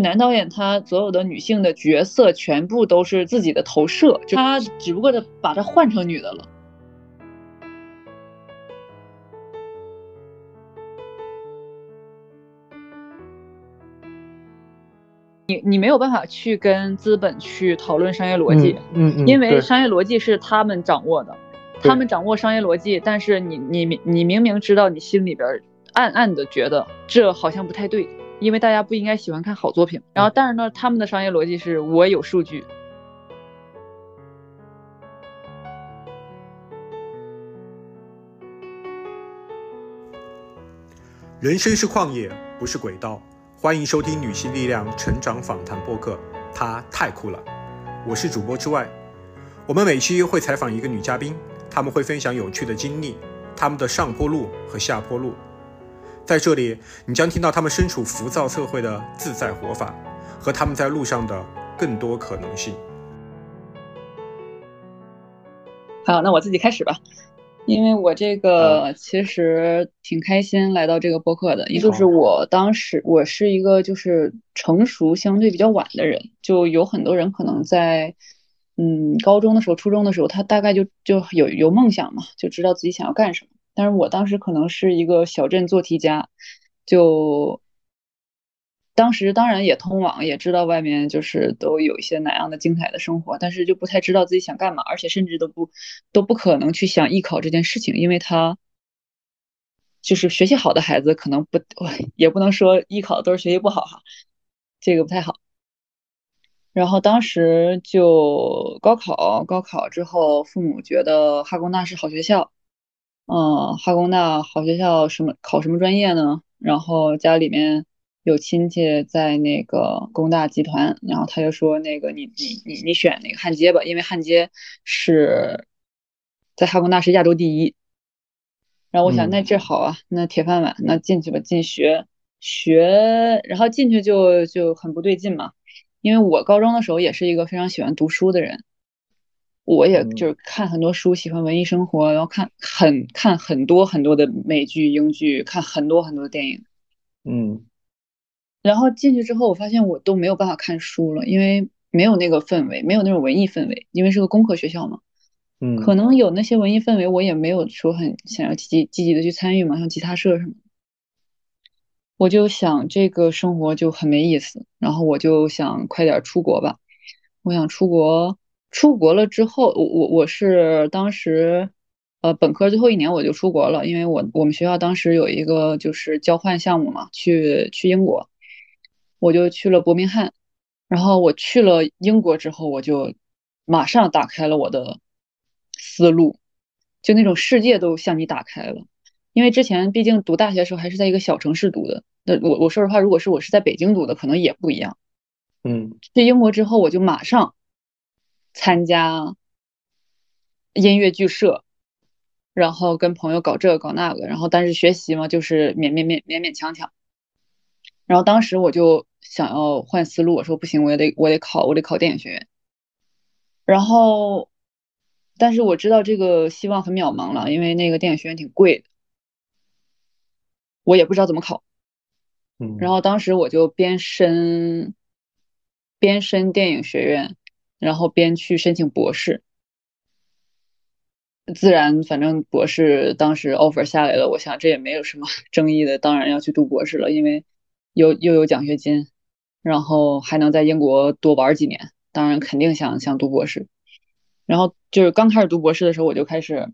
男导演他所有的女性的角色全部都是自己的投射，就他只不过的把他换成女的了。你你没有办法去跟资本去讨论商业逻辑，嗯嗯，因为商业逻辑是他们掌握的，他们掌握商业逻辑，但是你你你明明知道你心里边暗暗的觉得这好像不太对。因为大家不应该喜欢看好作品，然后但是呢，他们的商业逻辑是我有数据。人生是旷野，不是轨道。欢迎收听女性力量成长访谈播客，她太酷了。我是主播之外，我们每期会采访一个女嘉宾，他们会分享有趣的经历，他们的上坡路和下坡路。在这里，你将听到他们身处浮躁社会的自在活法，和他们在路上的更多可能性。好，那我自己开始吧，因为我这个其实挺开心来到这个播客的，也就是我当时我是一个就是成熟相对比较晚的人，就有很多人可能在嗯高中的时候、初中的时候，他大概就就有有梦想嘛，就知道自己想要干什么。但是我当时可能是一个小镇做题家，就当时当然也通网，也知道外面就是都有一些哪样的精彩的生活，但是就不太知道自己想干嘛，而且甚至都不都不可能去想艺考这件事情，因为他就是学习好的孩子可能不，也不能说艺考都是学习不好哈，这个不太好。然后当时就高考，高考之后父母觉得哈工大是好学校。嗯，哈工大好学校，什么考什么专业呢？然后家里面有亲戚在那个工大集团，然后他就说那个你你你你选那个焊接吧，因为焊接是在哈工大是亚洲第一。然后我想那这好啊，那铁饭碗，那进去吧，进学学，然后进去就就很不对劲嘛，因为我高中的时候也是一个非常喜欢读书的人。我也就是看很多书，喜欢文艺生活，然后看很看很多很多的美剧、英剧，看很多很多电影。嗯，然后进去之后，我发现我都没有办法看书了，因为没有那个氛围，没有那种文艺氛围，因为是个工科学校嘛。嗯，可能有那些文艺氛围，我也没有说很想要积极积极的去参与嘛，像吉他社什么。我就想这个生活就很没意思，然后我就想快点出国吧，我想出国。出国了之后，我我我是当时，呃，本科最后一年我就出国了，因为我我们学校当时有一个就是交换项目嘛，去去英国，我就去了伯明翰，然后我去了英国之后，我就马上打开了我的思路，就那种世界都向你打开了，因为之前毕竟读大学的时候还是在一个小城市读的，那我我说实话，如果是我是在北京读的，可能也不一样，嗯，去英国之后，我就马上。参加音乐剧社，然后跟朋友搞这个搞那个，然后但是学习嘛，就是勉勉勉勉勉强强。然后当时我就想要换思路，我说不行，我也得我得考，我得考电影学院。然后，但是我知道这个希望很渺茫了，因为那个电影学院挺贵的，我也不知道怎么考。嗯，然后当时我就边申边申电影学院。然后边去申请博士，自然反正博士当时 offer 下来了，我想这也没有什么 争议的，当然要去读博士了，因为又又有奖学金，然后还能在英国多玩几年，当然肯定想想读博士。然后就是刚开始读博士的时候，我就开始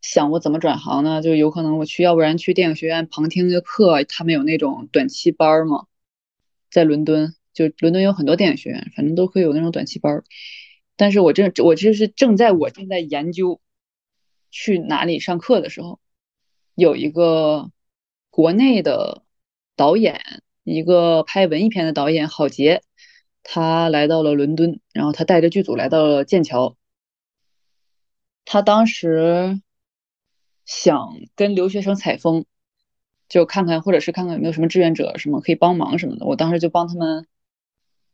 想我怎么转行呢？就有可能我去，要不然去电影学院旁听个课，他们有那种短期班嘛，在伦敦。就伦敦有很多电影学院，反正都会有那种短期班儿。但是我正我这是正在我正在研究去哪里上课的时候，有一个国内的导演，一个拍文艺片的导演郝杰，他来到了伦敦，然后他带着剧组来到了剑桥。他当时想跟留学生采风，就看看或者是看看有没有什么志愿者什么可以帮忙什么的。我当时就帮他们。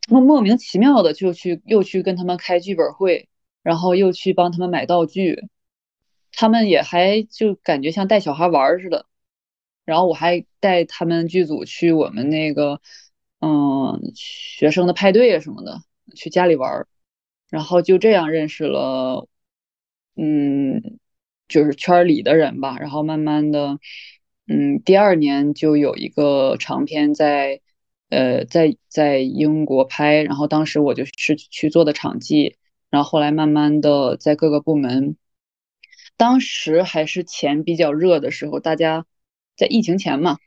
莫莫名其妙的就去又去跟他们开剧本会，然后又去帮他们买道具，他们也还就感觉像带小孩玩似的。然后我还带他们剧组去我们那个嗯学生的派对啊什么的，去家里玩儿，然后就这样认识了，嗯，就是圈里的人吧。然后慢慢的，嗯，第二年就有一个长篇在，呃，在在英国拍，然后当时我就是去做的场记，然后后来慢慢的在各个部门。当时还是钱比较热的时候，大家在疫情前嘛，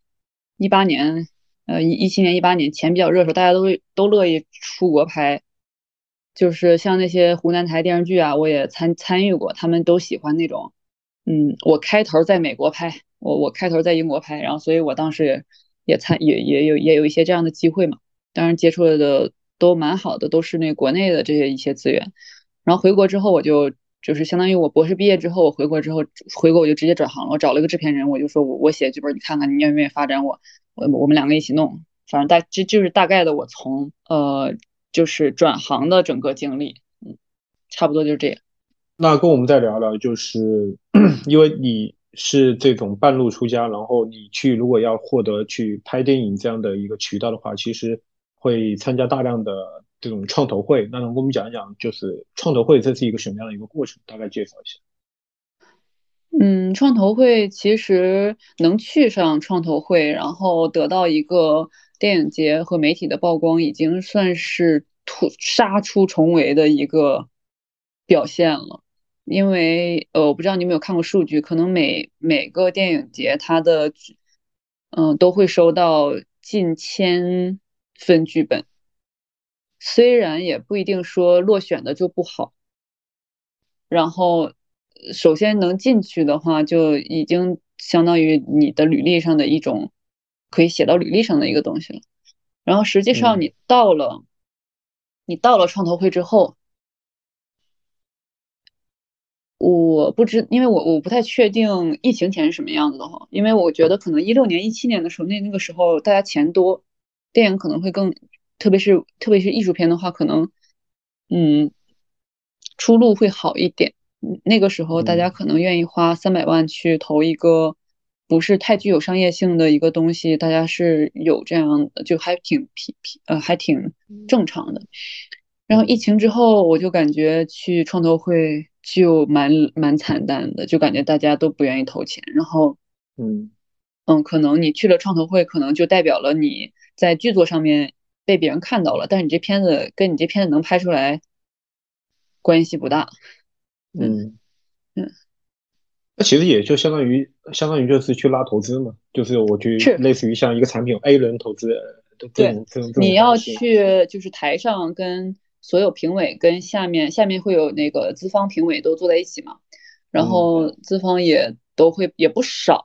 一八年，呃，一一七年、一八年钱比较热的时候，大家都都乐意出国拍，就是像那些湖南台电视剧啊，我也参参与过，他们都喜欢那种，嗯，我开头在美国拍，我我开头在英国拍，然后所以我当时也也参也也有也有一些这样的机会嘛，当然接触的都蛮好的，都是那国内的这些一些资源，然后回国之后我就。就是相当于我博士毕业之后，我回国之后，回国我就直接转行了。我找了一个制片人，我就说我我写剧本，你看看你愿不愿意发展我，我我们两个一起弄。反正大这就是大概的我从呃就是转行的整个经历，嗯，差不多就是这样。那跟我们再聊聊，就是 因为你是这种半路出家，然后你去如果要获得去拍电影这样的一个渠道的话，其实会参加大量的。这种创投会，那能跟我们讲一讲，就是创投会这是一个什么样的一个过程？大概介绍一下。嗯，创投会其实能去上创投会，然后得到一个电影节和媒体的曝光，已经算是突杀出重围的一个表现了。因为呃，我不知道你有没有看过数据，可能每每个电影节它的嗯都会收到近千份剧本。虽然也不一定说落选的就不好，然后首先能进去的话，就已经相当于你的履历上的一种可以写到履历上的一个东西了。然后实际上你到了，你到了创投会之后，我不知，因为我我不太确定疫情前是什么样子的哈，因为我觉得可能一六年、一七年的时候，那那个时候大家钱多，电影可能会更。特别是特别是艺术片的话，可能，嗯，出路会好一点。那个时候大家可能愿意花三百万去投一个不是太具有商业性的一个东西，大家是有这样的，就还挺平平呃，还挺正常的。然后疫情之后，我就感觉去创投会就蛮蛮惨淡的，就感觉大家都不愿意投钱。然后，嗯嗯，可能你去了创投会，可能就代表了你在剧作上面。被别人看到了，但是你这片子跟你这片子能拍出来关系不大。嗯嗯，那其实也就相当于相当于就是去拉投资嘛，就是我去类似于像一个产品 A 轮投资，对，你要去就是台上跟所有评委跟下面下面会有那个资方评委都坐在一起嘛，然后资方也都会也不少。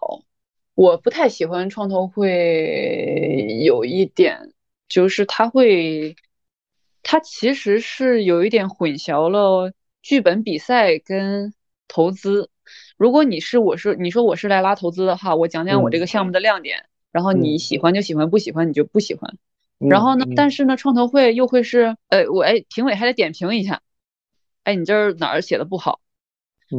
我不太喜欢创投会有一点。就是他会，他其实是有一点混淆了剧本比赛跟投资。如果你是我是你说我是来拉投资的话，我讲讲我这个项目的亮点，然后你喜欢就喜欢，不喜欢你就不喜欢。然后呢，但是呢，创投会又会是，呃，我哎，评委还得点评一下，哎，你这儿哪儿写的不好？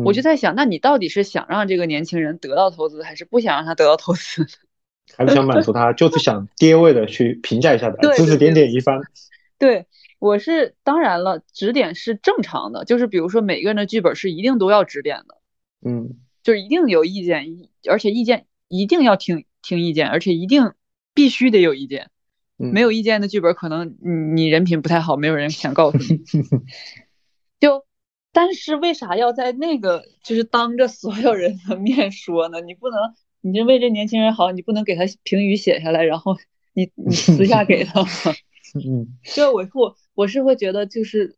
我就在想，那你到底是想让这个年轻人得到投资，还是不想让他得到投资？还是想满足他，就是想跌位的去评价一下的，指指点点一番。对，我是当然了，指点是正常的，就是比如说每个人的剧本是一定都要指点的，嗯，就是一定有意见，而且意见一定要听听意见，而且一定必须得有意见。没有意见的剧本，可能你你人品不太好，没有人想告诉你。就，但是为啥要在那个就是当着所有人的面说呢？你不能。你就为这年轻人好，你不能给他评语写下来，然后你 你私下给他吗？嗯，就我我我是会觉得就是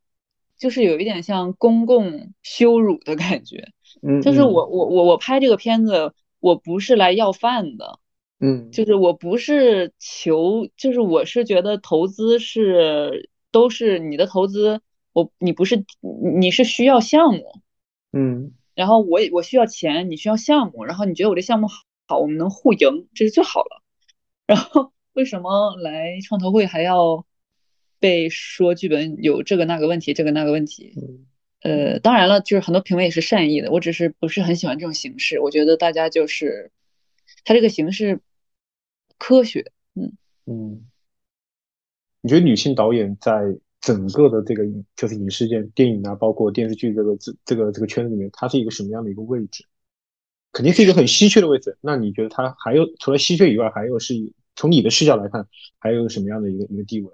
就是有一点像公共羞辱的感觉。嗯，就是我我我我拍这个片子，我不是来要饭的。嗯，就是我不是求，就是我是觉得投资是都是你的投资，我你不是你是需要项目。嗯，然后我我需要钱，你需要项目，然后你觉得我这项目好。好，我们能互赢，这是最好了。然后为什么来创投会还要被说剧本有这个那个问题，这个那个问题？呃，当然了，就是很多评委也是善意的，我只是不是很喜欢这种形式。我觉得大家就是他这个形式科学，嗯嗯。你觉得女性导演在整个的这个就是影视界、电影啊，包括电视剧这个这这个这个圈子里面，它是一个什么样的一个位置？肯定是一个很稀缺的位置。那你觉得它还有除了稀缺以外，还有是从你的视角来看，还有什么样的一个一个地位？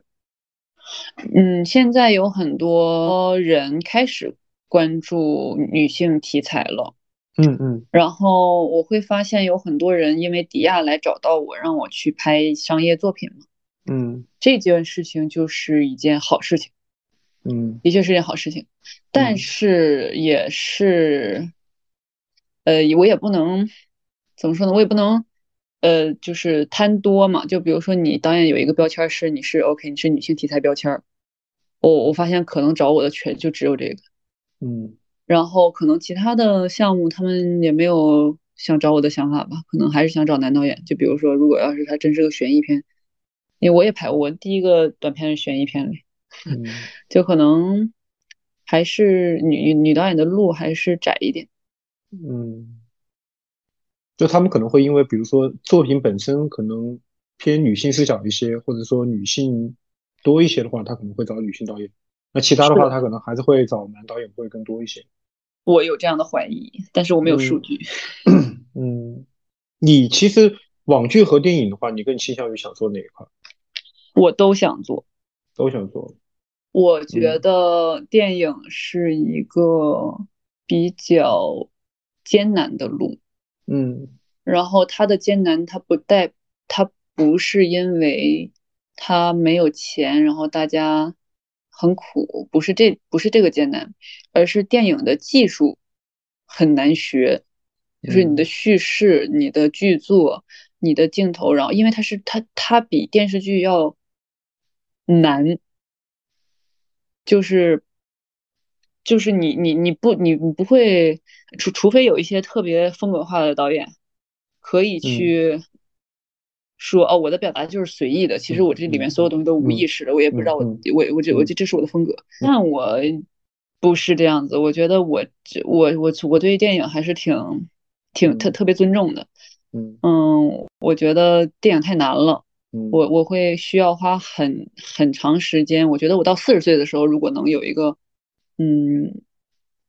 嗯，现在有很多人开始关注女性题材了。嗯嗯。然后我会发现有很多人因为迪亚来找到我，让我去拍商业作品嘛。嗯，这件事情就是一件好事情。嗯，的确是件好事情，但是也是。呃，我也不能怎么说呢？我也不能，呃，就是贪多嘛。就比如说，你导演有一个标签是你是 OK，你是女性题材标签我我发现可能找我的全就只有这个，嗯。然后可能其他的项目他们也没有想找我的想法吧，可能还是想找男导演。就比如说，如果要是他真是个悬疑片，因为我也拍我第一个短片是悬疑片嗯，就可能还是女女导演的路还是窄一点。嗯，就他们可能会因为，比如说作品本身可能偏女性视角一些，或者说女性多一些的话，他可能会找女性导演。那其他的话，他可能还是会找男导演会更多一些。我有这样的怀疑，但是我没有数据。嗯，你其实网剧和电影的话，你更倾向于想做哪一块？我都想做，都想做。我觉得电影是一个比较。艰难的路，嗯，然后它的艰难，它不带，它不是因为它没有钱，然后大家很苦，不是这，不是这个艰难，而是电影的技术很难学，就是你的叙事、你的剧作、你的镜头，然后因为它是它，它比电视剧要难，就是。就是你你你不你你不会，除除非有一些特别风格化的导演，可以去说哦，我的表达就是随意的，其实我这里面所有东西都无意识的，我也不知道我我我这我这这是我的风格。但我不是这样子，我觉得我我我我对电影还是挺挺特特别尊重的。嗯嗯，我觉得电影太难了，我我会需要花很很长时间。我觉得我到四十岁的时候，如果能有一个。嗯，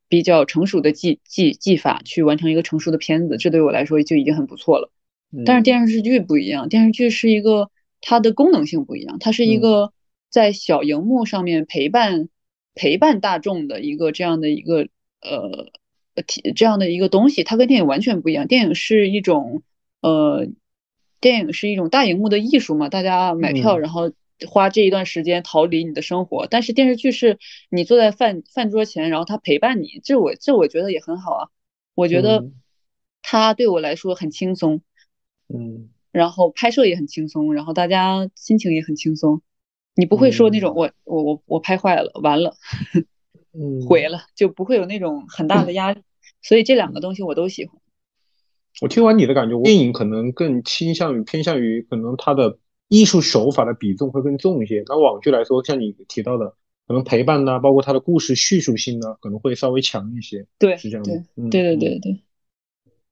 比较成熟的技技技法去完成一个成熟的片子，这对我来说就已经很不错了。但是电视剧不一样，电视剧是一个它的功能性不一样，它是一个在小荧幕上面陪伴陪伴大众的一个这样的一个呃体这样的一个东西，它跟电影完全不一样。电影是一种呃，电影是一种大荧幕的艺术嘛，大家买票然后。花这一段时间逃离你的生活，但是电视剧是你坐在饭饭桌前，然后他陪伴你，这我这我觉得也很好啊。我觉得它对我来说很轻松，嗯，然后拍摄也很轻松，然后大家心情也很轻松。你不会说那种我我我我拍坏了，完了，嗯，毁了，就不会有那种很大的压力。所以这两个东西我都喜欢。我听完你的感觉，电影可能更倾向于偏向于可能它的。艺术手法的比重会更重一些。那网剧来说，像你提到的，可能陪伴呢，包括它的故事叙述性呢，可能会稍微强一些。对，是这样的。对对对对。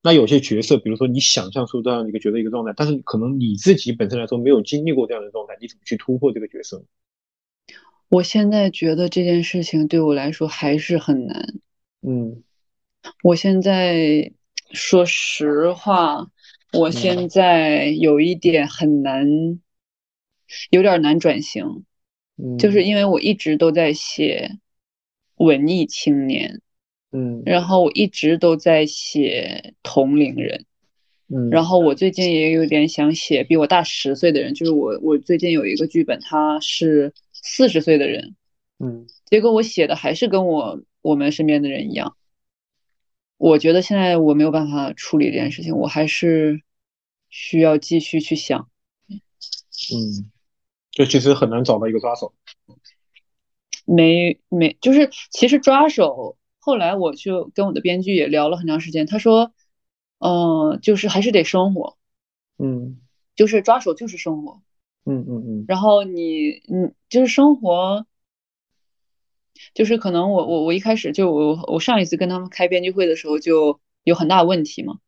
那有些角色，比如说你想象出这样一个角色一个状态，但是可能你自己本身来说没有经历过这样的状态，你怎么去突破这个角色？我现在觉得这件事情对我来说还是很难。嗯，我现在说实话。我现在有一点很难，有点难转型，就是因为我一直都在写文艺青年，嗯，然后我一直都在写同龄人，嗯，然后我最近也有点想写比我大十岁的人，就是我我最近有一个剧本，他是四十岁的人，嗯，结果我写的还是跟我我们身边的人一样。我觉得现在我没有办法处理这件事情，我还是需要继续去想。嗯，就其实很难找到一个抓手。没没，就是其实抓手，后来我就跟我的编剧也聊了很长时间，他说，嗯，就是还是得生活。嗯，就是抓手就是生活。嗯嗯嗯。然后你你就是生活。就是可能我我我一开始就我我上一次跟他们开编剧会的时候就有很大问题嘛，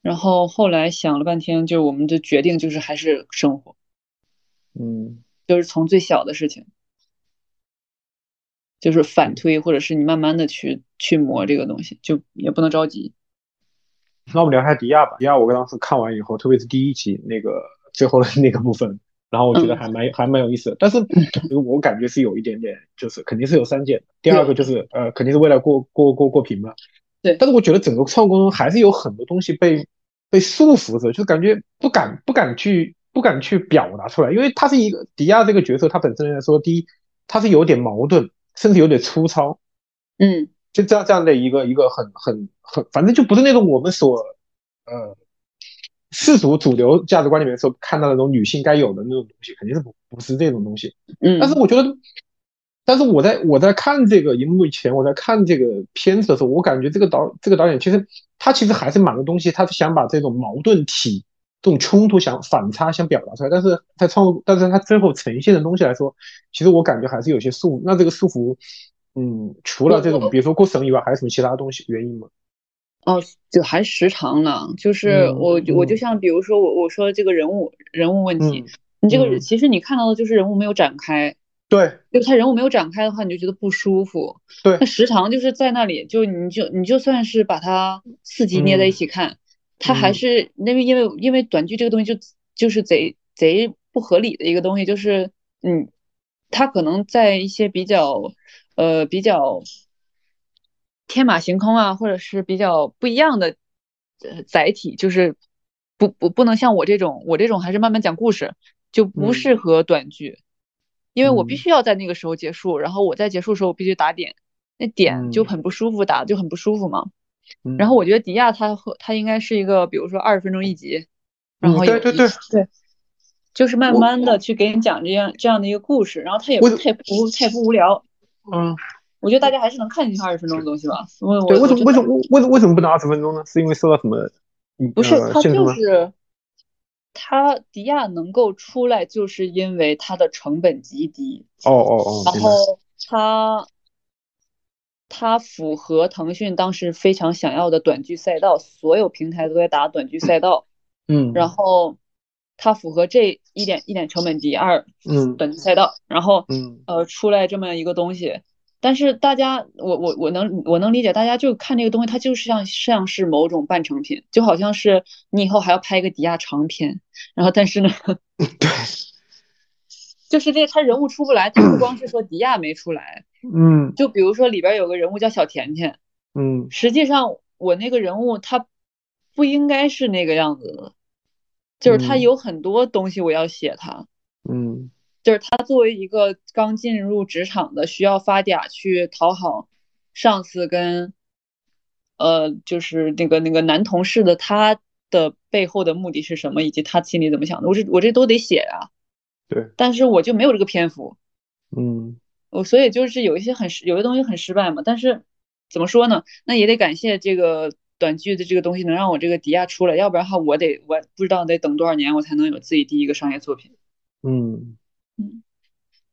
然后后来想了半天，就是我们的决定就是还是生活，嗯，就是从最小的事情，就是反推，或者是你慢慢的去去磨这个东西，就也不能着急。那我们聊一下迪亚吧。迪亚，我当时看完以后，特别是第一集那个最后的那个部分，然后我觉得还蛮还蛮有意思的。但是 我感觉是有一点点，就是肯定是有删减。第二个就是呃，肯定是为了过过过过屏嘛。对。但是我觉得整个创作中还是有很多东西被被束缚着，就感觉不敢不敢去不敢去表达出来，因为他是一个迪亚这个角色，他本身来说，第一他是有点矛盾，甚至有点粗糙。嗯。就这样这样的一个一个很很很，反正就不是那种我们所呃世俗主流价值观里面所看到的那种女性该有的那种东西，肯定是不不是这种东西。嗯，但是我觉得，但是我在我在看这个荧幕前，我在看这个片子的时候，我感觉这个导这个导演其实他其实还是蛮多东西，他是想把这种矛盾体、这种冲突想反差想表达出来，但是在创，但是他最后呈现的东西来说，其实我感觉还是有些束缚，那这个束缚。嗯，除了这种，比如说过审以外，还有什么其他东西原因吗？哦，就还时长呢。就是我，我就像比如说我我说这个人物人物问题，你这个其实你看到的就是人物没有展开。对，就他人物没有展开的话，你就觉得不舒服。对，那时长就是在那里，就你就你就算是把它四集捏在一起看，它还是因为因为因为短剧这个东西就就是贼贼不合理的一个东西，就是嗯，他可能在一些比较。呃，比较天马行空啊，或者是比较不一样的呃载体，就是不不不能像我这种，我这种还是慢慢讲故事，就不适合短剧，因为我必须要在那个时候结束，然后我在结束的时候我必须打点，那点就很不舒服，打的就很不舒服嘛。然后我觉得迪亚他和他应该是一个，比如说二十分钟一集，然后对对对对，就是慢慢的去给你讲这样这样的一个故事，然后他也不太不太不无聊。嗯，我觉得大家还是能看进去二十分钟的东西吧。对，为什么为什么为为什么不能二十分钟呢？是因为受到什么？不是，他就是他迪亚能够出来，就是因为他的成本极低。哦哦哦。然后他他符合腾讯当时非常想要的短剧赛道，所有平台都在打短剧赛道。嗯。然后。它符合这一点一点成本低二，嗯，短剧赛道，然后，嗯，呃，出来这么一个东西，但是大家，我我我能我能理解，大家就看这个东西，它就是像像是某种半成品，就好像是你以后还要拍一个迪亚长片，然后但是呢，对，就是这他人物出不来，他不光是说迪亚没出来，嗯，就比如说里边有个人物叫小甜甜，嗯，实际上我那个人物他不应该是那个样子的。就是他有很多东西我要写他，嗯，就是他作为一个刚进入职场的，需要发嗲去讨好上司跟，呃，就是那个那个男同事的，他的背后的目的是什么，以及他心里怎么想的，我这我这都得写呀，对，但是我就没有这个篇幅，嗯，我所以就是有一些很失，有些东西很失败嘛，但是怎么说呢，那也得感谢这个。短剧的这个东西能让我这个迪亚出来，要不然的话我得我不知道得等多少年我才能有自己第一个商业作品。嗯嗯，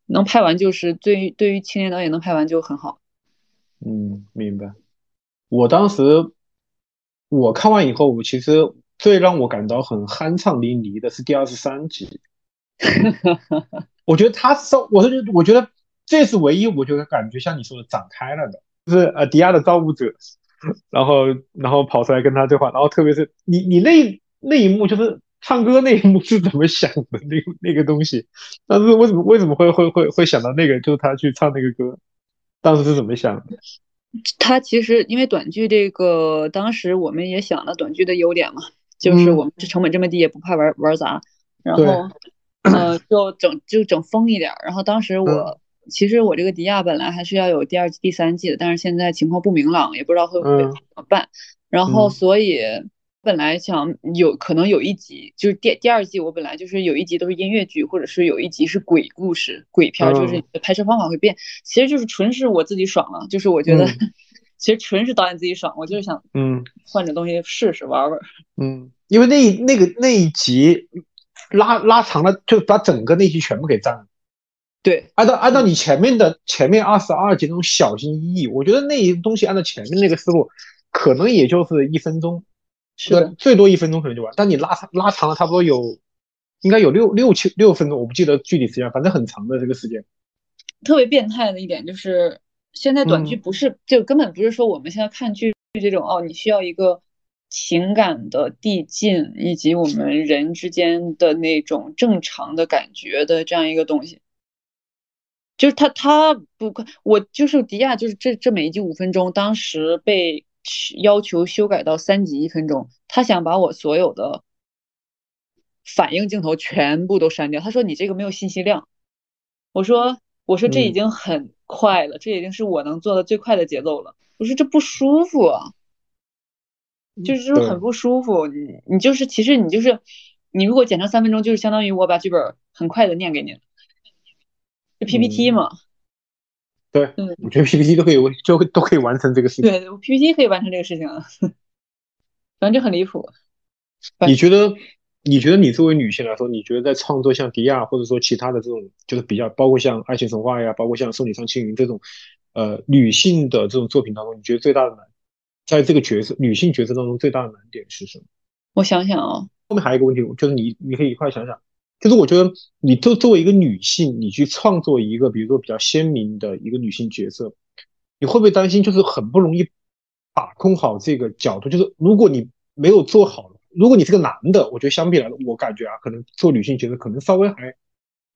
能拍完就是对于对于青年导演能拍完就很好。嗯，明白。我当时我看完以后，我其实最让我感到很酣畅淋漓的是第二十三集。我觉得他稍，我是我觉得这是唯一我觉得感觉像你说的展开了的，就是呃迪亚的造物者。然后，然后跑出来跟他对话，然后特别是你，你那那一幕就是唱歌那一幕是怎么想的？那那个东西，但是为什么为什么会会会会想到那个？就是他去唱那个歌，当时是怎么想的？他其实因为短剧这个，当时我们也想了短剧的优点嘛，就是我们这成本这么低，也不怕玩玩砸，然后，呃，就整就整疯一点。然后当时我。其实我这个迪亚本来还是要有第二季、第三季的，但是现在情况不明朗，也不知道会不会怎么办。然后所以本来想有可能有一集就是第第二季，我本来就是有一集都是音乐剧，或者是有一集是鬼故事、鬼片，就是拍摄方法会变。其实就是纯是我自己爽了，就是我觉得 其实纯是导演自己爽，我就是想嗯换点东西试试玩玩。嗯，因为那那个那一集拉拉长了，就把整个那集全部给占了。对，按照按照你前面的前面二十二集那种小心翼翼，我觉得那一东西按照前面那个思路，可能也就是一分钟，是最多一分钟可能就完。但你拉长拉长了差不多有应该有六六七六分钟，我不记得具体时间，反正很长的这个时间。特别变态的一点就是，现在短剧不是就根本不是说我们现在看剧这种哦，你需要一个情感的递进以及我们人之间的那种正常的感觉的这样一个东西。就是他，他不，我就是迪亚，就是这这每一集五分钟，当时被要求修改到三集一分钟，他想把我所有的反应镜头全部都删掉。他说你这个没有信息量。我说我说这已经很快了，这已经是我能做的最快的节奏了。我说这不舒服啊，就是就是很不舒服。你你就是其实你就是你如果剪成三分钟，就是相当于我把剧本很快的念给你。就 PPT 嘛，对，嗯，我觉得 PPT 都可以，就都可以完成这个事情。对，PPT 可以完成这个事情啊，反正就很离谱。你觉得？你觉得你作为女性来说，你觉得在创作像迪亚或者说其他的这种，就是比较包括像爱情神话呀，包括像送你上青云这种，呃，女性的这种作品当中，你觉得最大的难，在这个角色女性角色当中最大的难点是什么？我想想啊，后面还有一个问题，就是你你可以一块想想。就是我觉得，你作作为一个女性，你去创作一个，比如说比较鲜明的一个女性角色，你会不会担心，就是很不容易把控好这个角度？就是如果你没有做好，如果你是个男的，我觉得相比来，我感觉啊，可能做女性角色可能稍微还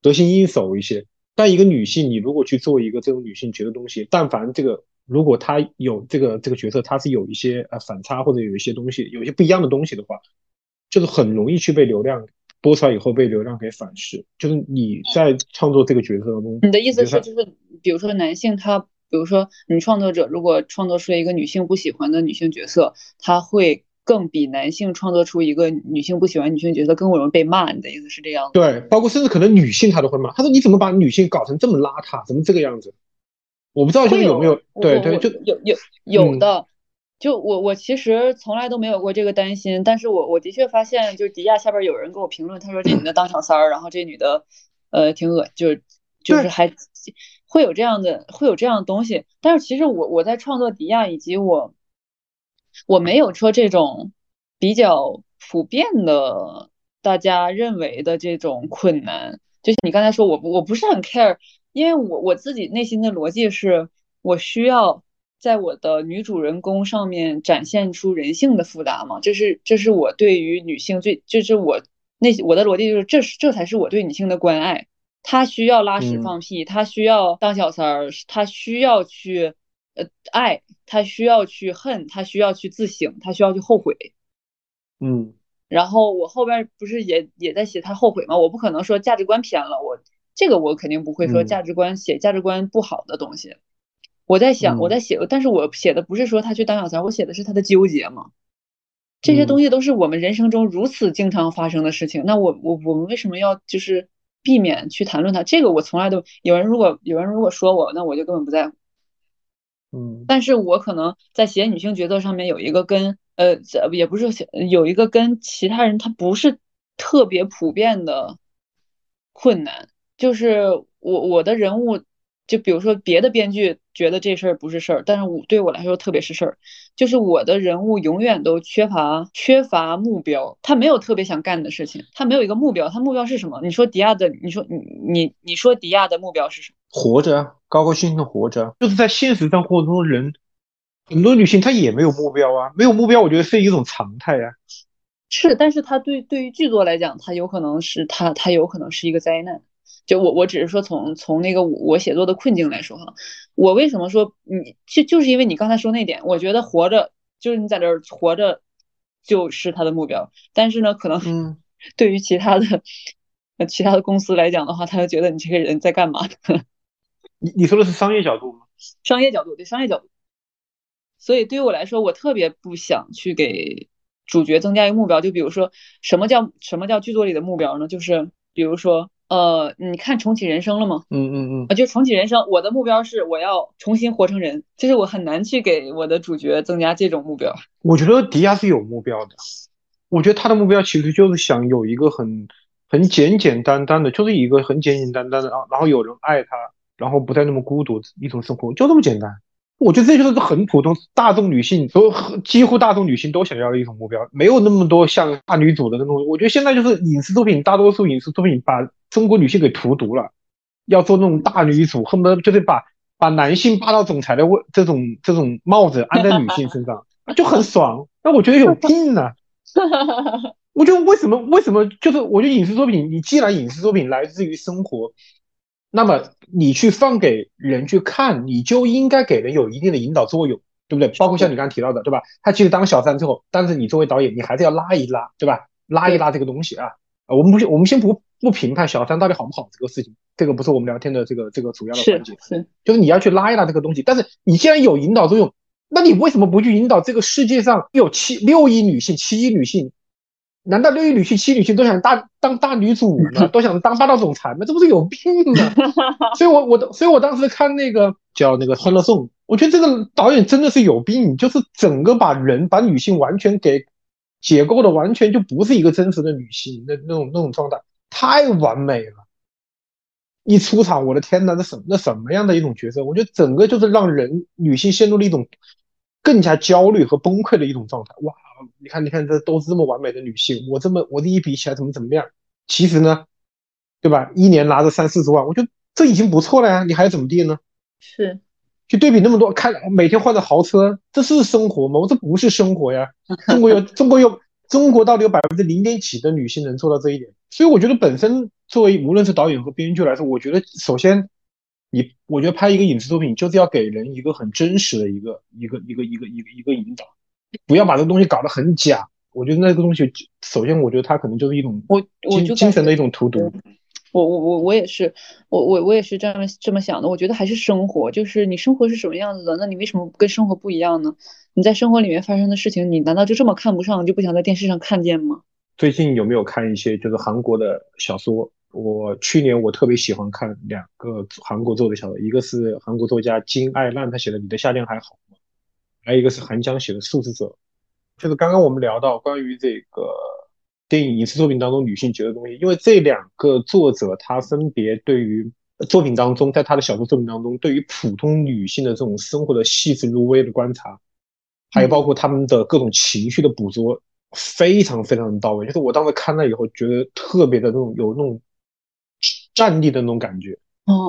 得心应手一些。但一个女性，你如果去做一个这种女性角色东西，但凡这个如果他有这个这个角色，他是有一些呃反差或者有一些东西，有一些不一样的东西的话，就是很容易去被流量。播出来以后被流量给反噬，就是你在创作这个角色当中，你的意思是，就是比如说男性他，比如说女创作者如果创作出来一个女性不喜欢的女性角色，他会更比男性创作出一个女性不喜欢女性角色更容易被骂。你的意思是这样？对，包括甚至可能女性她都会骂，她说你怎么把女性搞成这么邋遢，怎么这个样子？我不知道现在有没有？对对，就有有有的。就我我其实从来都没有过这个担心，但是我我的确发现，就是迪亚下边有人给我评论，他说这女的当小三儿，然后这女的，呃，挺恶就是就是还会有这样的会有这样的东西，但是其实我我在创作迪亚以及我我没有说这种比较普遍的大家认为的这种困难，就像你刚才说，我我不是很 care，因为我我自己内心的逻辑是我需要。在我的女主人公上面展现出人性的复杂嘛？这是这是我对于女性最，这是我那我的逻辑就是，这是这才是我对女性的关爱。她需要拉屎放屁，她需要当小三儿，她需要去呃爱，她需要去恨，她需要去自省，她需要去后悔。嗯，然后我后边不是也也在写她后悔吗？我不可能说价值观偏了，我这个我肯定不会说价值观写价值观不好的东西。我在想，我在写，但是我写的不是说他去当小三，我写的是他的纠结嘛。这些东西都是我们人生中如此经常发生的事情，那我我我们为什么要就是避免去谈论它？这个我从来都有人如果有人如果说我，那我就根本不在乎。嗯，但是我可能在写女性角色上面有一个跟呃也不是有一个跟其他人他不是特别普遍的困难，就是我我的人物。就比如说别的编剧觉得这事儿不是事儿，但是我对我来说特别是事儿。就是我的人物永远都缺乏缺乏目标，他没有特别想干的事情，他没有一个目标，他目标是什么？你说迪亚的，你说你你你说迪亚的目标是什么？活着，高高兴兴的活着。就是在现实生活中，人很多女性她也没有目标啊，没有目标，我觉得是一种常态呀。是，但是他对对于剧作来讲，他有可能是他他有可能是一个灾难。就我，我只是说从从那个我写作的困境来说哈，我为什么说你就就是因为你刚才说那点，我觉得活着就是你在这儿活着就是他的目标，但是呢，可能 对于其他的其他的公司来讲的话，他就觉得你这个人在干嘛？你你说的是商业角度吗？商业角度对商业角度，所以对于我来说，我特别不想去给主角增加一个目标，就比如说什么叫什么叫剧作里的目标呢？就是比如说。呃，你看重启人生了吗？嗯嗯嗯，啊，就重启人生，我的目标是我要重新活成人，就是我很难去给我的主角增加这种目标。我觉得迪亚是有目标的，我觉得他的目标其实就是想有一个很很简简单单的，就是一个很简简单单的，然后然后有人爱他，然后不再那么孤独一种生活，就这么简单。我觉得这就是很普通大众女性，所有几乎大众女性都想要的一种目标，没有那么多像大女主的那种。我觉得现在就是影视作品，大多数影视作品把中国女性给荼毒了，要做那种大女主，恨不得就是把把男性霸道总裁的位这种这种帽子安在女性身上，就很爽。那我觉得有病啊！我觉得为什么为什么就是我觉得影视作品，你既然影视作品来自于生活。那么你去放给人去看，你就应该给人有一定的引导作用，对不对？包括像你刚刚提到的，对吧？他其实当小三之后，但是你作为导演，你还是要拉一拉，对吧？拉一拉这个东西啊。啊，我们不，我们先不不评判小三到底好不好这个事情，这个不是我们聊天的这个这个主要的环节。是，就是你要去拉一拉这个东西。但是你既然有引导作用，那你为什么不去引导这个世界上有七六亿女性、七亿女性？难道六一女婿、七女婿都想大当大女主吗？都想当霸道总裁吗？这不是有病吗？所以，我我的，所以我当时看那个叫那个《欢乐颂》，我觉得这个导演真的是有病，就是整个把人把女性完全给解构的完全就不是一个真实的女性，那那种那种状态太完美了。一出场，我的天呐，那什那什么样的一种角色？我觉得整个就是让人女性陷入了一种更加焦虑和崩溃的一种状态。哇！你看，你看，这都是这么完美的女性，我这么我这一比起来怎么怎么样？其实呢，对吧？一年拿着三四十万，我觉得这已经不错了呀。你还要怎么地呢？是，去对比那么多，开每天换着豪车，这是生活吗？我这不是生活呀。中国有中国有中国到底有百分之零点几的女性能做到这一点？所以我觉得本身作为无论是导演和编剧来说，我觉得首先你我觉得拍一个影视作品就是要给人一个很真实的一个一个一个一个一个一个引导。不要把这个东西搞得很假，我觉得那个东西，首先我觉得它可能就是一种我我精精神的一种荼毒。我我我我也是，我我我也是这么这么想的。我觉得还是生活，就是你生活是什么样子的，那你为什么跟生活不一样呢？你在生活里面发生的事情，你难道就这么看不上，就不想在电视上看见吗？最近有没有看一些就是韩国的小说？我去年我特别喜欢看两个韩国做的小说，一个是韩国作家金爱烂他写的《你的夏天还好》。还有一个是韩江写的《数字者》，就是刚刚我们聊到关于这个电影影视作品当中女性角色东西，因为这两个作者他分别对于作品当中，在他的小说作品当中，对于普通女性的这种生活的细致入微的观察，还有包括他们的各种情绪的捕捉，非常非常的到位。就是我当时看了以后，觉得特别的那种有那种战力的那种感觉。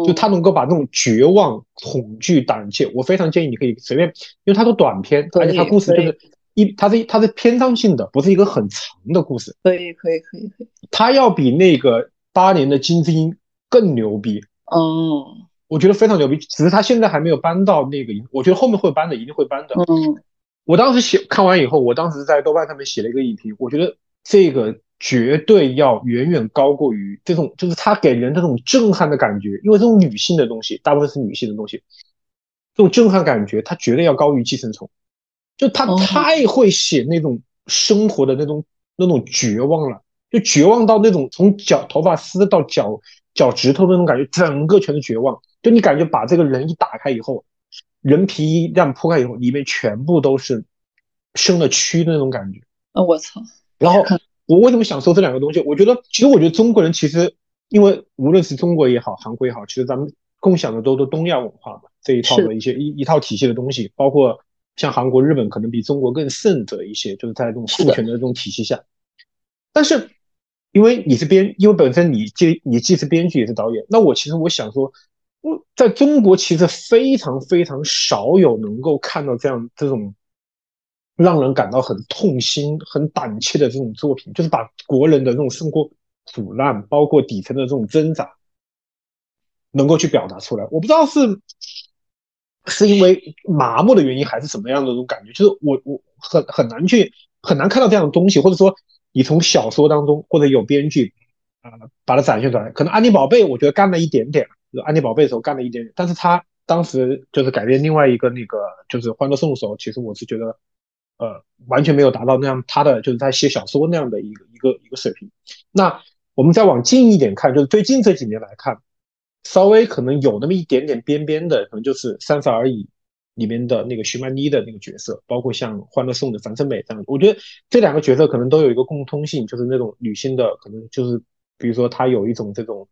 就他能够把那种绝望、恐惧、胆怯，我非常建议你可以随便，因为它都短篇，而且它故事就是一，它是它是篇章性的，不是一个很长的故事。可以可以可以可以。它要比那个八年的金智英更牛逼。哦，我觉得非常牛逼，只是他现在还没有搬到那个，我觉得后面会搬的，一定会搬的。嗯，我当时写看完以后，我当时在豆瓣上面写了一个影评，我觉得这个。绝对要远远高过于这种，就是他给人这种震撼的感觉，因为这种女性的东西，大部分是女性的东西，这种震撼感觉，它绝对要高于寄生虫。就他太会写那种生活的那种那种绝望了，就绝望到那种从脚头发丝到脚脚趾头那种感觉，整个全是绝望。就你感觉把这个人一打开以后，人皮一样铺开以后，里面全部都是生了蛆的那种感觉。啊，我操！然后。我为什么想说这两个东西？我觉得，其实我觉得中国人其实，因为无论是中国也好，韩国也好，其实咱们共享的都是东亚文化嘛，这一套的一些一一套体系的东西，包括像韩国、日本，可能比中国更胜者一些，就是在这种父权的这种体系下。但是，因为你是编，因为本身你既你既是编剧也是导演，那我其实我想说，我在中国其实非常非常少有能够看到这样这种。让人感到很痛心、很胆怯的这种作品，就是把国人的这种生活苦难，包括底层的这种挣扎，能够去表达出来。我不知道是是因为麻木的原因，还是什么样的这种感觉，就是我我很很难去很难看到这样的东西，或者说你从小说当中或者有编剧啊把它展现出来。可能安妮宝贝，我觉得干了一点点，就安妮宝贝的时候干了一点点，但是他当时就是改编另外一个那个就是欢乐颂的时候，其实我是觉得。呃，完全没有达到那样他的就是他写小说那样的一个一个一个水平。那我们再往近一点看，就是最近这几年来看，稍微可能有那么一点点边边的，可能就是《三十而已》里面的那个徐曼妮的那个角色，包括像《欢乐颂》的樊胜美这样。我觉得这两个角色可能都有一个共通性，就是那种女性的，可能就是比如说她有一种这种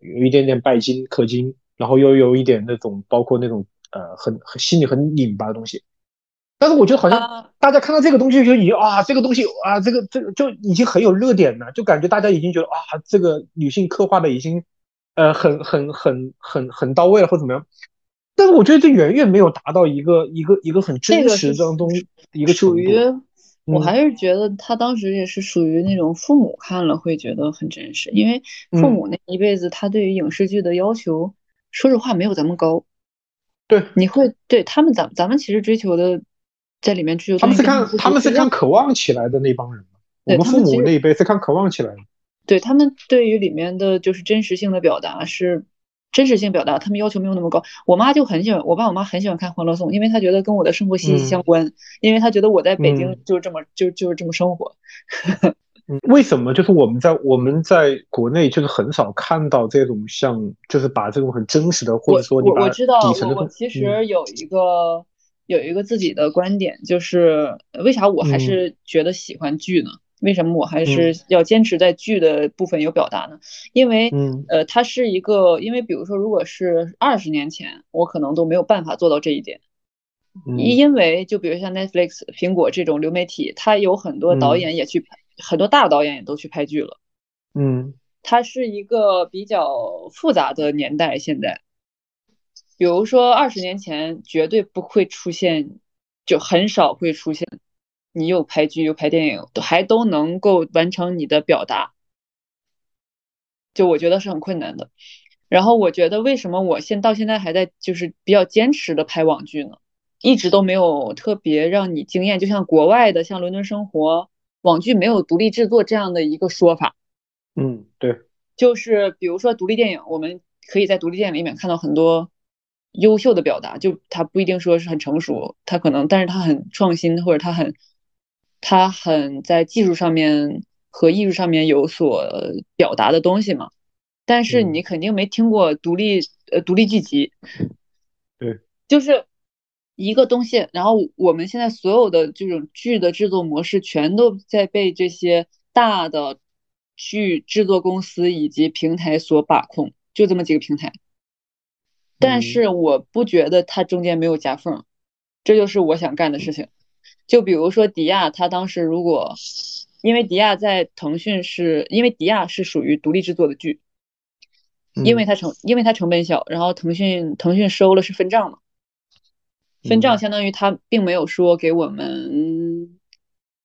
有一点点拜金氪金，然后又有一点那种包括那种呃很很心里很拧巴的东西。但是我觉得好像大家看到这个东西就已经啊，这个东西啊，这个这个就已经很有热点了，就感觉大家已经觉得啊，这个女性刻画的已经呃很很很很很到位了，或怎么样。但是我觉得这远远没有达到一个一个一个很真实当中一个属于，我还是觉得他当时也是属于那种父母看了会觉得很真实，因为父母那一辈子他对于影视剧的要求，说实话没有咱们高。对，你会对他们咱咱们其实追求的。在里面去，他们是看他们是看渴望起来的那帮人我们父母那一辈是看渴望起来的。对他们对于里面的就是真实性的表达是真实性表达，他们要求没有那么高。我妈就很喜欢，我爸我妈很喜欢看《欢乐颂》，因为他觉得跟我的生活息息相关，因为他觉得我在北京就是这么就就是这么生活。为什么？就是我们在我们在国内就是很少看到这种像就是把这种很真实的或者说你把底层的我其实有一个。有一个自己的观点，就是为啥我还是觉得喜欢剧呢？为什么我还是要坚持在剧的部分有表达呢？因为，呃，它是一个，因为比如说，如果是二十年前，我可能都没有办法做到这一点。因为就比如像 Netflix、苹果这种流媒体，它有很多导演也去，很多大导演也都去拍剧了。嗯，它是一个比较复杂的年代，现在。比如说，二十年前绝对不会出现，就很少会出现，你又拍剧又拍电影，还都能够完成你的表达，就我觉得是很困难的。然后我觉得，为什么我现到现在还在就是比较坚持的拍网剧呢？一直都没有特别让你惊艳，就像国外的像《伦敦生活》网剧没有独立制作这样的一个说法。嗯，对，就是比如说独立电影，我们可以在独立电影里面看到很多。优秀的表达，就他不一定说是很成熟，他可能，但是他很创新，或者他很，他很在技术上面和艺术上面有所表达的东西嘛。但是你肯定没听过独立呃独立剧集，对，就是一个东西。然后我们现在所有的这种剧的制作模式，全都在被这些大的剧制作公司以及平台所把控，就这么几个平台。但是我不觉得它中间没有夹缝，这就是我想干的事情。就比如说迪亚，他当时如果，因为迪亚在腾讯是，因为迪亚是属于独立制作的剧，因为它成，因为它成本小，然后腾讯腾讯收了是分账嘛，分账相当于他并没有说给我们，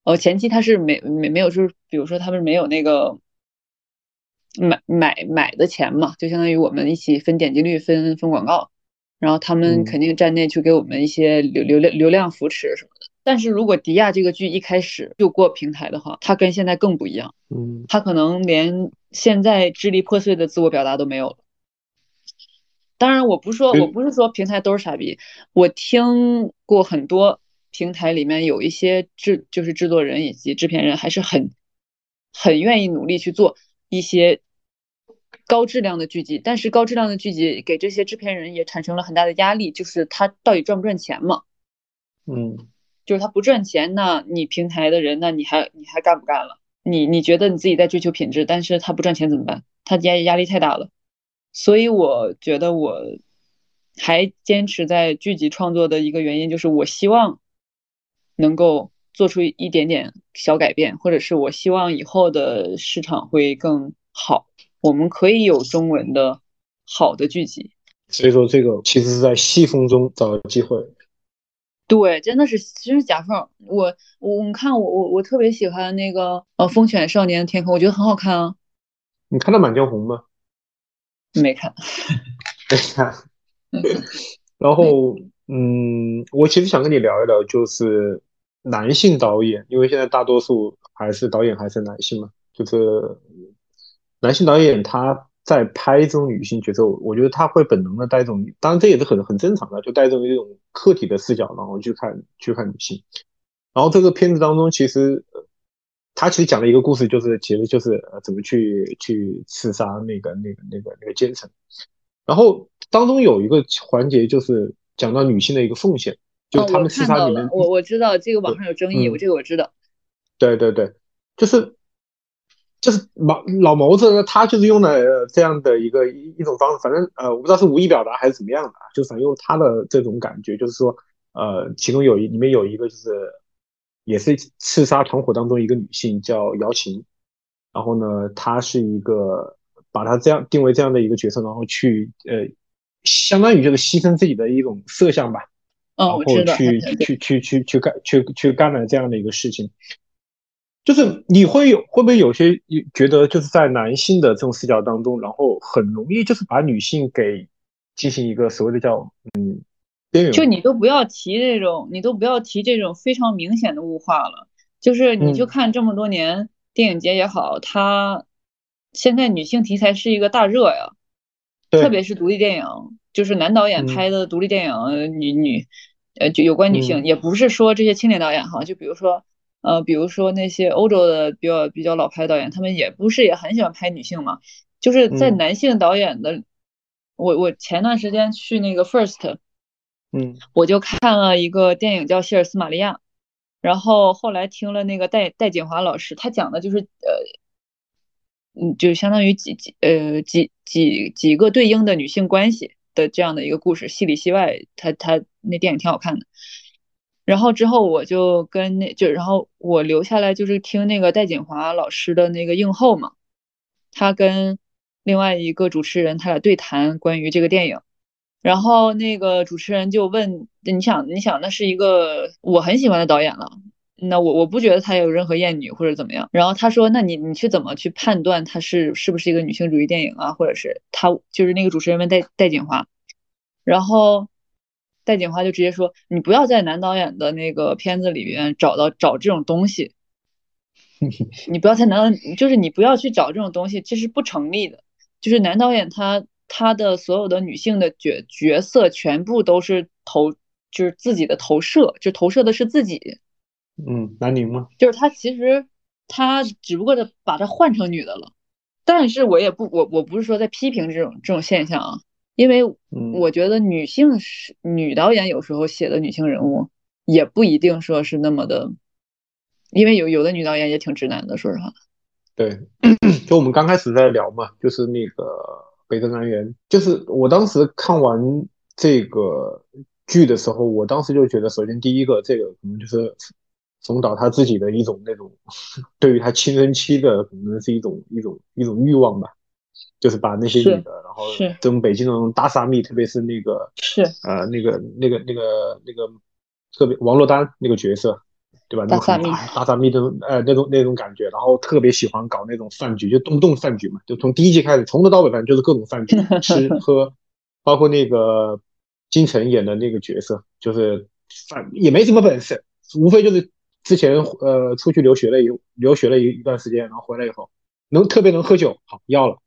呃前期他是没没没有就是比如说他们没有那个。买买买的钱嘛，就相当于我们一起分点击率、分分广告，然后他们肯定站内去给我们一些流流量流量扶持什么的。但是如果迪亚这个剧一开始就过平台的话，它跟现在更不一样。嗯，它可能连现在支离破碎的自我表达都没有了。当然，我不是说我不是说平台都是傻逼，我听过很多平台里面有一些制就是制作人以及制片人还是很很愿意努力去做一些。高质量的剧集，但是高质量的剧集给这些制片人也产生了很大的压力，就是他到底赚不赚钱嘛？嗯，就是他不赚钱，那你平台的人，那你还你还干不干了？你你觉得你自己在追求品质，但是他不赚钱怎么办？他压压力太大了，所以我觉得我还坚持在剧集创作的一个原因，就是我希望能够做出一点点小改变，或者是我希望以后的市场会更好。我们可以有中文的好的剧集，所以说这个其实是在细缝中找到机会。对，真的是真是夹缝。我我你看我我我特别喜欢那个呃《风犬少年的天空》，我觉得很好看啊。你看到《满江红》吗？没看。没 看。然后嗯，我其实想跟你聊一聊，就是男性导演，因为现在大多数还是导演还是男性嘛，就是。男性导演他在拍这种女性角色，我觉得他会本能的带这种，当然这也是很很正常的，就带这种一种客体的视角，然后去看去看女性。然后这个片子当中，其实他其实讲了一个故事，就是其实就是呃怎么去去刺杀那个那个那个那个奸臣。然后当中有一个环节就是讲到女性的一个奉献，就他们刺杀里面，我我知道这个网上有争议，我这个我知道。对对对，就是。就是毛老谋子，他就是用了这样的一个一一种方式，反正呃，我不知道是无意表达还是怎么样的，就反正用他的这种感觉，就是说，呃，其中有一里面有一个就是，也是刺杀团伙当中一个女性叫姚琴，然后呢，她是一个把她这样定为这样的一个角色，然后去呃，相当于就是牺牲自己的一种色相吧，然后去去去去去干去去干了这样的一个事情。就是你会有会不会有些觉得就是在男性的这种视角当中，然后很容易就是把女性给进行一个所谓的叫嗯边缘，就你都不要提这种，你都不要提这种非常明显的物化了。就是你就看这么多年电影节也好，它现在女性题材是一个大热呀，特别是独立电影，就是男导演拍的独立电影，女女呃就有关女性，也不是说这些青年导演哈，就比如说。呃，比如说那些欧洲的比较比较老牌导演，他们也不是也很喜欢拍女性嘛？就是在男性导演的，我我前段时间去那个 First，嗯，我就看了一个电影叫《希尔斯玛利亚》，然后后来听了那个戴戴锦华老师，他讲的就是呃，嗯，就相当于几几呃几几几个对应的女性关系的这样的一个故事，戏里戏外，他他那电影挺好看的。然后之后我就跟那就然后我留下来就是听那个戴锦华老师的那个映后嘛，他跟另外一个主持人他俩对谈关于这个电影，然后那个主持人就问你想你想那是一个我很喜欢的导演了，那我我不觉得他有任何艳女或者怎么样，然后他说那你你去怎么去判断他是是不是一个女性主义电影啊，或者是他就是那个主持人问戴戴锦华，然后。戴锦华就直接说：“你不要在男导演的那个片子里面找到找这种东西，你不要在男，就是你不要去找这种东西，这是不成立的。就是男导演他他的所有的女性的角角色全部都是投，就是自己的投射，就投射的是自己。嗯，南宁吗？就是他其实他只不过的把他换成女的了，但是我也不我我不是说在批评这种这种现象啊。”因为我觉得女性是女导演有时候写的女性人物也不一定说是那么的，因为有有的女导演也挺直男的，说实话。对，就我们刚开始在聊嘛，就是那个《北辙南辕》，就是我当时看完这个剧的时候，我当时就觉得，首先第一个，这个可能就是冯导他自己的一种那种 对于他青春期的可能是一种一种一种欲望吧。就是把那些女的，然后这种北京那种大萨蜜，特别是那个是呃那个那个那个那个特别王珞丹那个角色，对吧？大萨蜜，大萨蜜那种呃那种那种感觉，然后特别喜欢搞那种饭局，就动不动饭局嘛，就从第一季开始，从头到尾反正就是各种饭局，吃 喝，包括那个金晨演的那个角色，就是饭也没什么本事，无非就是之前呃出去留学了一留学了一一段时间，然后回来以后能特别能喝酒，好要了。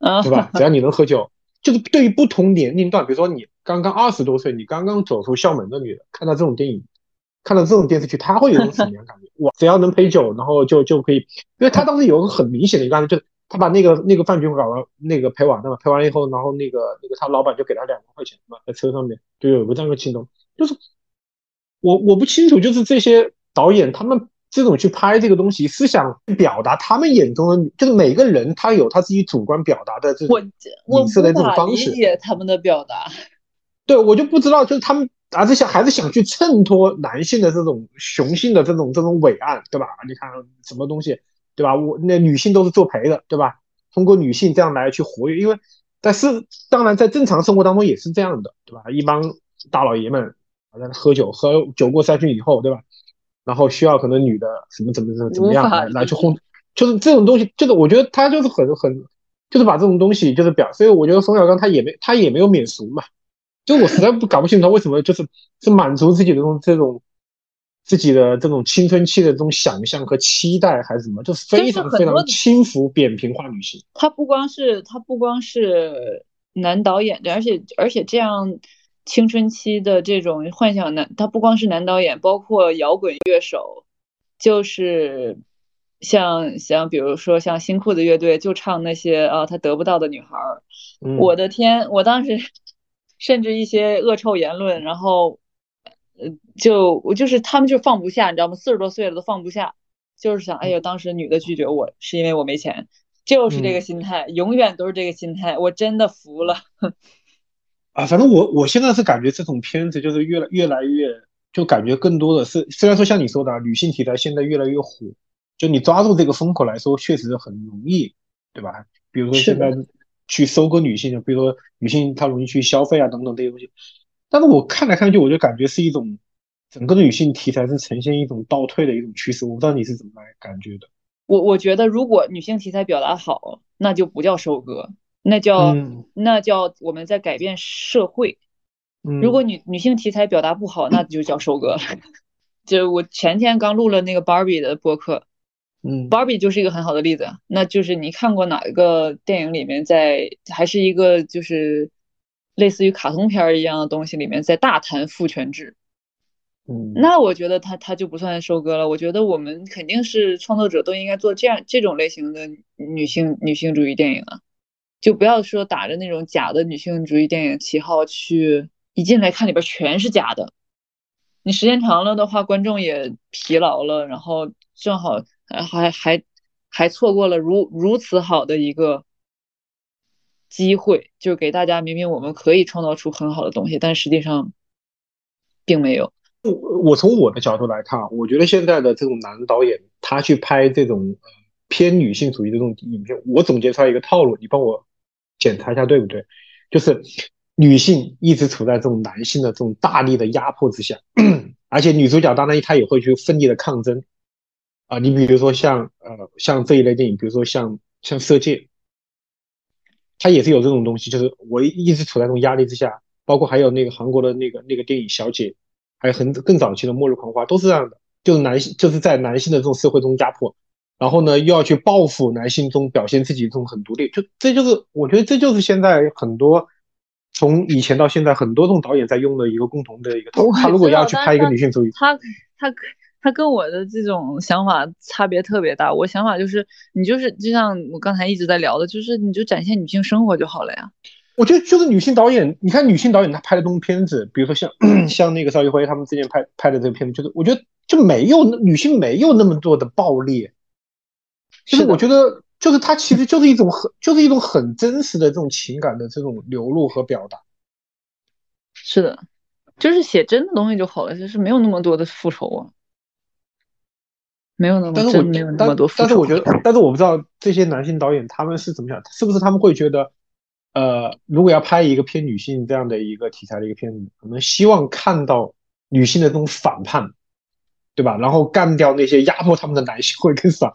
对吧？只要你能喝酒，就是对于不同年龄段，比如说你刚刚二十多岁，你刚刚走出校门的女的，看到这种电影，看到这种电视剧，她会有种什么样感觉？哇，只要能陪酒，然后就就可以，因为她当时有个很明显的一个案例，就是她把那个那个饭局搞了，那个陪完了嘛，陪完了以后，然后那个那个他老板就给她两万块钱嘛，在车上面就有个这样的镜头，就是我我不清楚，就是这些导演他们。这种去拍这个东西是想表达他们眼中的，就是每个人他有他自己主观表达的这种影射的这种方式。理解他们的表达。对，我就不知道，就是他们啊，这些还是想去衬托男性的这种雄性的这种这种伟岸，对吧？你看什么东西，对吧？我那女性都是作陪的，对吧？通过女性这样来去活跃，因为但是当然在正常生活当中也是这样的，对吧？一帮大老爷们在那喝酒，喝酒过三巡以后，对吧？然后需要可能女的什么怎么怎么怎么样来来去哄，就是这种东西，就是我觉得他就是很很，就是把这种东西就是表，所以我觉得冯小刚他也没他也没有免俗嘛，就我实在不搞不清楚他为什么就是是满足自己的这种这种自己的这种青春期的这种想象和期待还是什么，就非常非常轻浮扁平化女性。他不光是他不光是男导演的，而且而且这样。青春期的这种幻想男，他不光是男导演，包括摇滚乐手，就是像像比如说像新裤子乐队，就唱那些啊他得不到的女孩儿。我的天，我当时甚至一些恶臭言论，然后呃就我就是他们就放不下，你知道吗？四十多岁了都放不下，就是想，哎呦，当时女的拒绝我是因为我没钱，就是这个心态，永远都是这个心态，我真的服了。啊，反正我我现在是感觉这种片子就是越来越来越，就感觉更多的是，虽然说像你说的，女性题材现在越来越火，就你抓住这个风口来说，确实很容易，对吧？比如说现在去收割女性的，比如说女性她容易去消费啊等等这些东西，但是我看来看去，我就感觉是一种整个的女性题材是呈现一种倒退的一种趋势，我不知道你是怎么来感觉的。我我觉得如果女性题材表达好，那就不叫收割。那叫那叫我们在改变社会。如果女女性题材表达不好，那就叫收割了。就我前天刚录了那个 Barbie 的播客，嗯，Barbie 就是一个很好的例子。那就是你看过哪一个电影里面，在还是一个就是类似于卡通片一样的东西里面，在大谈父权制，嗯，那我觉得他他就不算收割了。我觉得我们肯定是创作者都应该做这样这种类型的女性女性主义电影啊。就不要说打着那种假的女性主义电影旗号去，一进来看里边全是假的，你时间长了的话，观众也疲劳了，然后正好还还还还错过了如如此好的一个机会，就给大家明明我们可以创造出很好的东西，但实际上并没有。我我从我的角度来看，我觉得现在的这种男导演，他去拍这种偏女性主义的这种影片，我总结出来一个套路，你帮我。检查一下对不对？就是女性一直处在这种男性的这种大力的压迫之下，而且女主角当然她也会去奋力的抗争啊。你比如说像呃像这一类电影，比如说像像《色戒》，它也是有这种东西，就是我一直处在这种压力之下。包括还有那个韩国的那个那个电影《小姐》，还有很更早期的《末日狂花》，都是这样的，就是男性就是在男性的这种社会中压迫。然后呢，又要去报复男性中表现自己这种很独立，就这就是我觉得这就是现在很多从以前到现在很多这种导演在用的一个共同的一个。他如果要去拍一个女性主义，他他他跟我的这种想法差别特别大。我想法就是，你就是就像我刚才一直在聊的，就是你就展现女性生活就好了呀。我觉得就是女性导演，你看女性导演她拍的这种片子，比如说像 像那个邵艺辉他们之前拍拍的这个片子，就是我觉得就没有女性没有那么多的暴力。其实我觉得，就是它其实就是一种很，就是一种很真实的这种情感的这种流露和表达。是的，就是写真的东西就好了，就是没有那么多的复仇啊，没有那么，但是我没有那么多复仇。但是我觉得，但是我不知道这些男性导演他们是怎么想，是不是他们会觉得，呃，如果要拍一个偏女性这样的一个题材的一个片子，可能希望看到女性的这种反叛，对吧？然后干掉那些压迫他们的男性会更爽。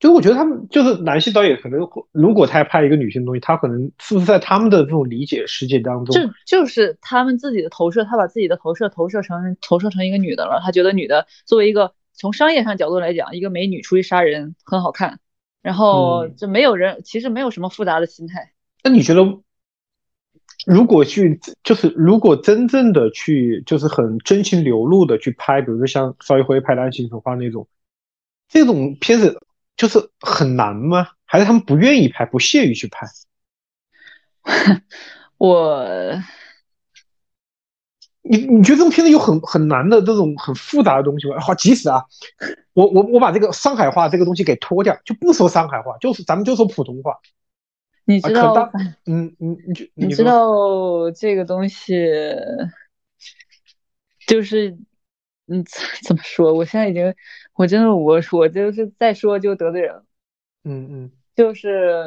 就我觉得他们就是男性导演，可能如果他要拍一个女性的东西，他可能是不是在他们的这种理解世界当中，就就是他们自己的投射，他把自己的投射投射成投射成一个女的了。他觉得女的作为一个从商业上角度来讲，一个美女出去杀人很好看，然后就没有人其实没有什么复杂的心态。那你觉得，如果去就是如果真正的去就是很真情流露的去拍，比如说像邵艺辉拍《爱情神话》那种这种片子。就是很难吗？还是他们不愿意拍，不屑于去拍？我，你你觉得这种片子有很很难的这种很复杂的东西吗？好，即使啊，我我我把这个上海话这个东西给脱掉，就不说上海话，就是咱们就说普通话。你知道？嗯嗯，你你知道这个东西，就是嗯 怎么说？我现在已经。我真的，我我就是再说就得罪人。嗯嗯，就是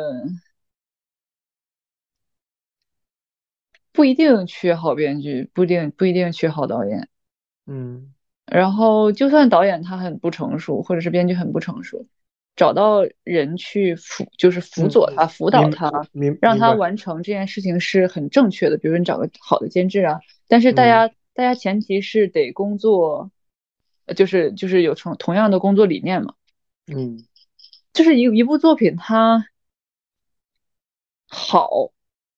不一定缺好编剧，不一定不一定缺好导演。嗯，然后就算导演他很不成熟，或者是编剧很不成熟，找到人去辅，就是辅佐他、辅导他，让他完成这件事情是很正确的。比如你找个好的监制啊，但是大家大家前提是得工作。就是就是有同同样的工作理念嘛，嗯，就是一一部作品它好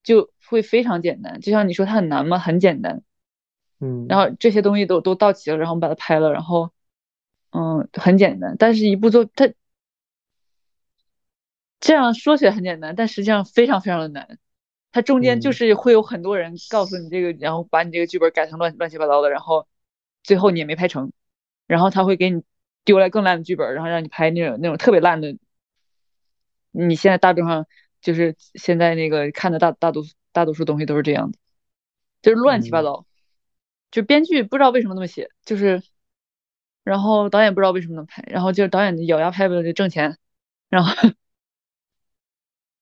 就会非常简单，就像你说它很难吗？很简单，嗯，然后这些东西都都到齐了，然后我们把它拍了，然后嗯很简单，但是一部作它这样说起来很简单，但实际上非常非常的难，它中间就是会有很多人告诉你这个，然后把你这个剧本改成乱乱七八糟的，然后最后你也没拍成。然后他会给你丢来更烂的剧本，然后让你拍那种那种特别烂的。你现在大众上就是现在那个看的大大多大多数东西都是这样的，就是乱七八糟。就编剧不知道为什么那么写，就是，然后导演不知道为什么能拍，然后就导演咬牙拍不了就挣钱，然后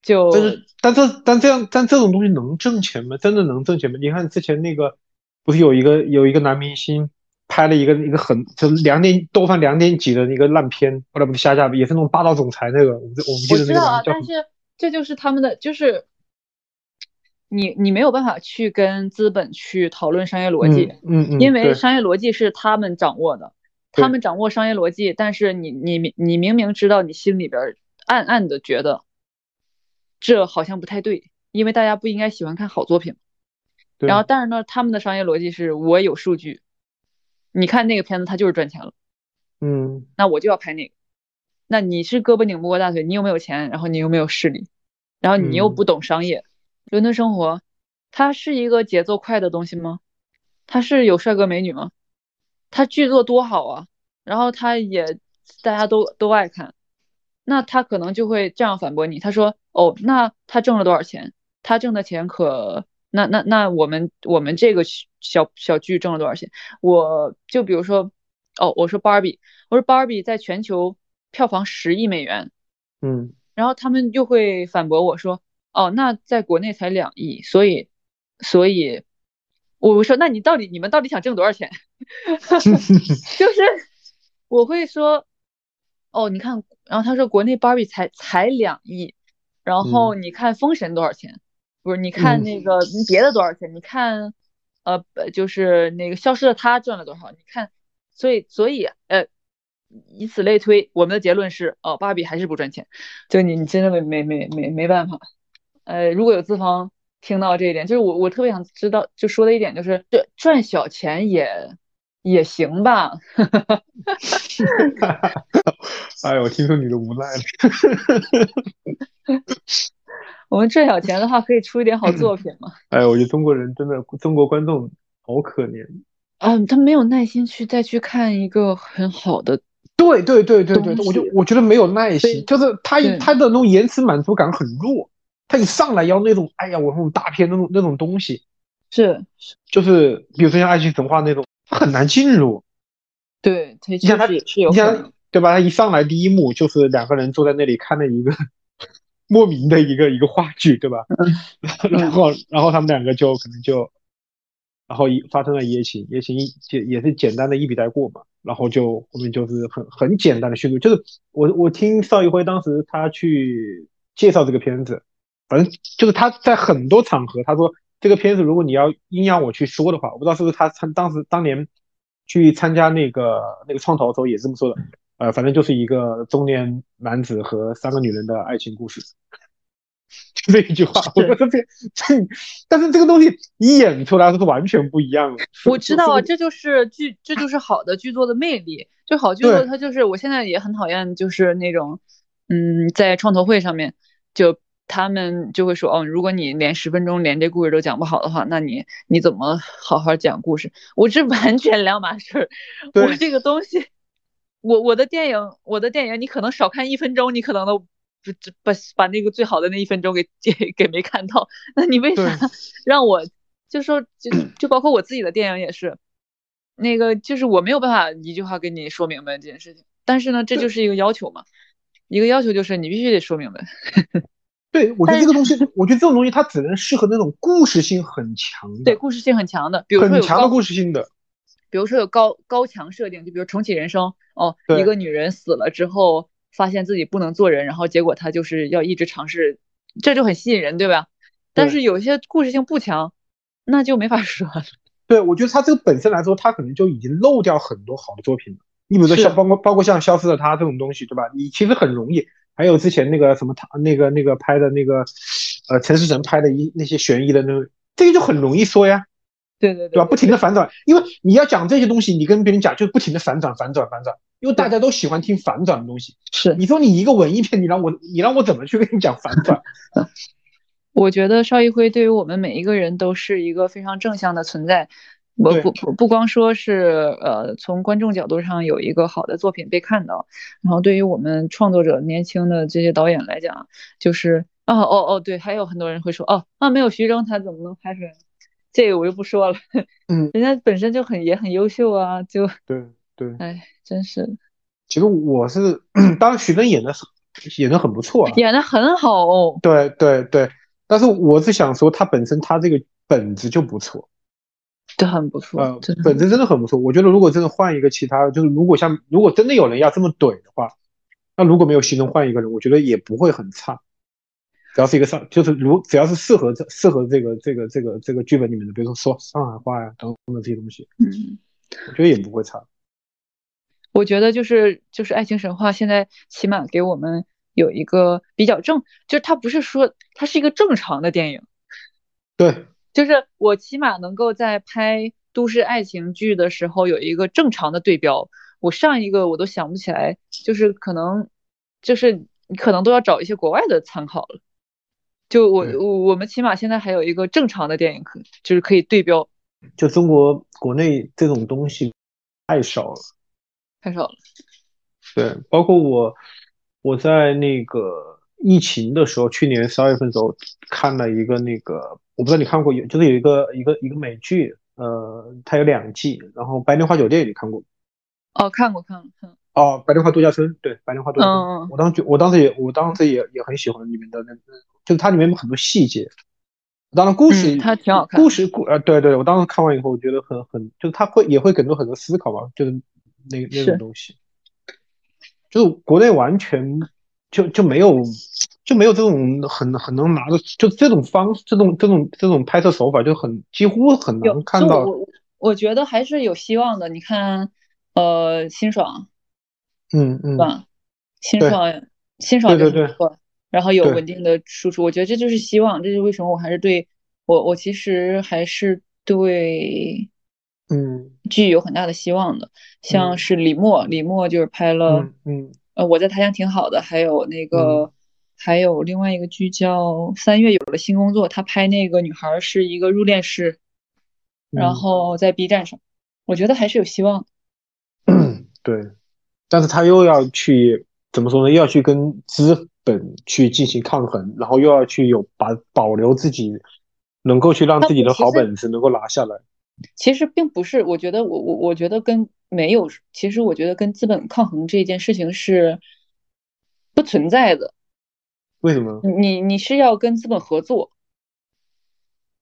就。但是，但这但这样但这种东西能挣钱吗？真的能挣钱吗？你看之前那个不是有一个有一个男明星拍了一个一个很就两点豆瓣两点几的一个烂片，后来不是下架，也是那种霸道总裁那个，我我不记得那个我知道啊，但是这就是他们的就是。你你没有办法去跟资本去讨论商业逻辑，嗯嗯，因为商业逻辑是他们掌握的，他们掌握商业逻辑，但是你你你你明明知道你心里边暗暗的觉得这好像不太对，因为大家不应该喜欢看好作品，然后但是呢，他们的商业逻辑是我有数据，你看那个片子它就是赚钱了，嗯，那我就要拍那个，那你是胳膊拧不过大腿，你又没有钱，然后你又没有势力，然后你又不懂商业。伦敦生活，它是一个节奏快的东西吗？它是有帅哥美女吗？它剧作多好啊，然后它也大家都都爱看，那他可能就会这样反驳你，他说：“哦，那他挣了多少钱？他挣的钱可那那那我们我们这个小小剧挣了多少钱？我就比如说，哦，我说芭比，我说芭比在全球票房十亿美元，嗯，然后他们又会反驳我说。”哦，那在国内才两亿，所以，所以，我说，那你到底你们到底想挣多少钱？就是我会说，哦，你看，然后他说国内芭比才才两亿，然后你看封神多少钱？不是，你看那个别的多少钱？你看，呃，就是那个消失的他赚了多少？你看，所以，所以，呃。以此类推，我们的结论是，哦，芭比还是不赚钱。就你，你真的没没没没没办法。呃，如果有资方听到这一点，就是我我特别想知道，就说的一点就是，赚赚小钱也也行吧。哎呦，我听出你的无奈了。我们赚小钱的话，可以出一点好作品嘛？哎，我觉得中国人真的，中国观众好可怜。嗯，他没有耐心去再去看一个很好的。对对对对对，我就我觉得没有耐心，就是他他的那种延迟满足感很弱。他一上来要那种，哎呀，我那种大片那种那种东西，是，就是比如说像爱情神话那种，他很难进入。对，你像他，你像对吧？他一上来第一幕就是两个人坐在那里看了一个莫名的一个一个话剧，对吧？然后然后他们两个就可能就，然后一发生了一夜情，一夜情一简也是简单的一笔带过嘛，然后就后面就是很很简单的叙述，就是我我听邵艺辉当时他去介绍这个片子。反正就是他在很多场合，他说这个片子如果你要硬要我去说的话，我不知道是不是他参当时当年去参加那个那个创投的时候也这么说的。呃，反正就是一个中年男子和三个女人的爱情故事，就 这一句话。我说这这，但是这个东西你演出来是完全不一样的。我知道啊，这就是剧，这就是好的剧作的魅力。就好剧作，它就是我现在也很讨厌，就是那种嗯，在创投会上面就。他们就会说，哦，如果你连十分钟连这故事都讲不好的话，那你你怎么好好讲故事？我这完全两码事儿。我这个东西，我我的电影，我的电影，你可能少看一分钟，你可能都不把把那个最好的那一分钟给给给没看到。那你为啥让我就说就就包括我自己的电影也是，那个就是我没有办法一句话跟你说明白这件事情。但是呢，这就是一个要求嘛，一个要求就是你必须得说明白。对，我觉得这个东西，我觉得这种东西它只能适合那种故事性很强的，对，故事性很强的，比如说很强的故事性的，比如说有高高强设定，就比如重启人生，哦，一个女人死了之后，发现自己不能做人，然后结果他就是要一直尝试，这就很吸引人，对吧？但是有些故事性不强，那就没法说了。对，我觉得他这个本身来说，他可能就已经漏掉很多好的作品了。你比如说像包括包括像消失的她这种东西，对吧？你其实很容易。还有之前那个什么他那个那个拍的那个，呃，陈思诚拍的一那些悬疑的那，这个就很容易说呀，对对对吧？不停的反转，因为你要讲这些东西，你跟别人讲就是不停的反转反转反转，因为大家都喜欢听反转的东西。是，你说你一个文艺片，你让我你让我怎么去跟你讲反转？我觉得邵艺辉对于我们每一个人都是一个非常正向的存在。我不不不光说是呃从观众角度上有一个好的作品被看到，然后对于我们创作者年轻的这些导演来讲，就是啊哦哦对，还有很多人会说哦啊没有徐峥他怎么能拍出来？这个我就不说了，嗯，人家本身就很也很优秀啊，就对对，哎真是。其实我是，当然徐峥演的演的很不错，演的很好哦。对对对，但是我是想说他本身他这个本子就不错。这很不错，呃，本子真的很不错。我觉得如果真的换一个其他，就是如果像如果真的有人要这么怼的话，那如果没有徐峥换一个人，我觉得也不会很差。只要是一个上，就是如只要是适合这适合这个这个这个这个剧本里面的，比如说说上海话呀等等的这些东西，嗯，我觉得也不会差。我觉得就是就是爱情神话现在起码给我们有一个比较正，就是它不是说它是一个正常的电影，对。就是我起码能够在拍都市爱情剧的时候有一个正常的对标。我上一个我都想不起来，就是可能，就是你可能都要找一些国外的参考了。就我我我们起码现在还有一个正常的电影可就是可以对标。就中国国内这种东西太少了，太少了。对，包括我我在那个疫情的时候，去年十二月份的时候看了一个那个。我不知道你看过有，就是有一个一个一个美剧，呃，它有两季，然后《白莲花酒店》你看过？哦，看过，看过，看。哦，《白莲花度假村》对，《白莲花度假村》。嗯嗯。我当时我当时也我当时也也很喜欢里面的那，就是它里面有很多细节。当然，故事它挺好看。故事故呃，对对，我当时看完以后，我觉得很很，就是它会也会给出很多思考吧，就是那那种东西，就是国内完全就就没有。就没有这种很很能拿的，就这种方式这种这种这种拍摄手法就很几乎很难看到。我我觉得还是有希望的。你看，呃，辛爽，嗯嗯，吧，辛爽辛爽对对对，然后有稳定的输出，我觉得这就是希望。这是为什么我还是对我我其实还是对嗯剧有很大的希望的。像是李默，李默就是拍了嗯呃我在他乡挺好的，还有那个。还有另外一个剧叫《三月有了新工作》，他拍那个女孩是一个入殓师，然后在 B 站上，我觉得还是有希望。对，但是他又要去怎么说呢？又要去跟资本去进行抗衡，然后又要去有把保留自己，能够去让自己的好本子能够拿下来。其实并不是，我觉得我我我觉得跟没有，其实我觉得跟资本抗衡这件事情是不存在的。为什么？你你是要跟资本合作，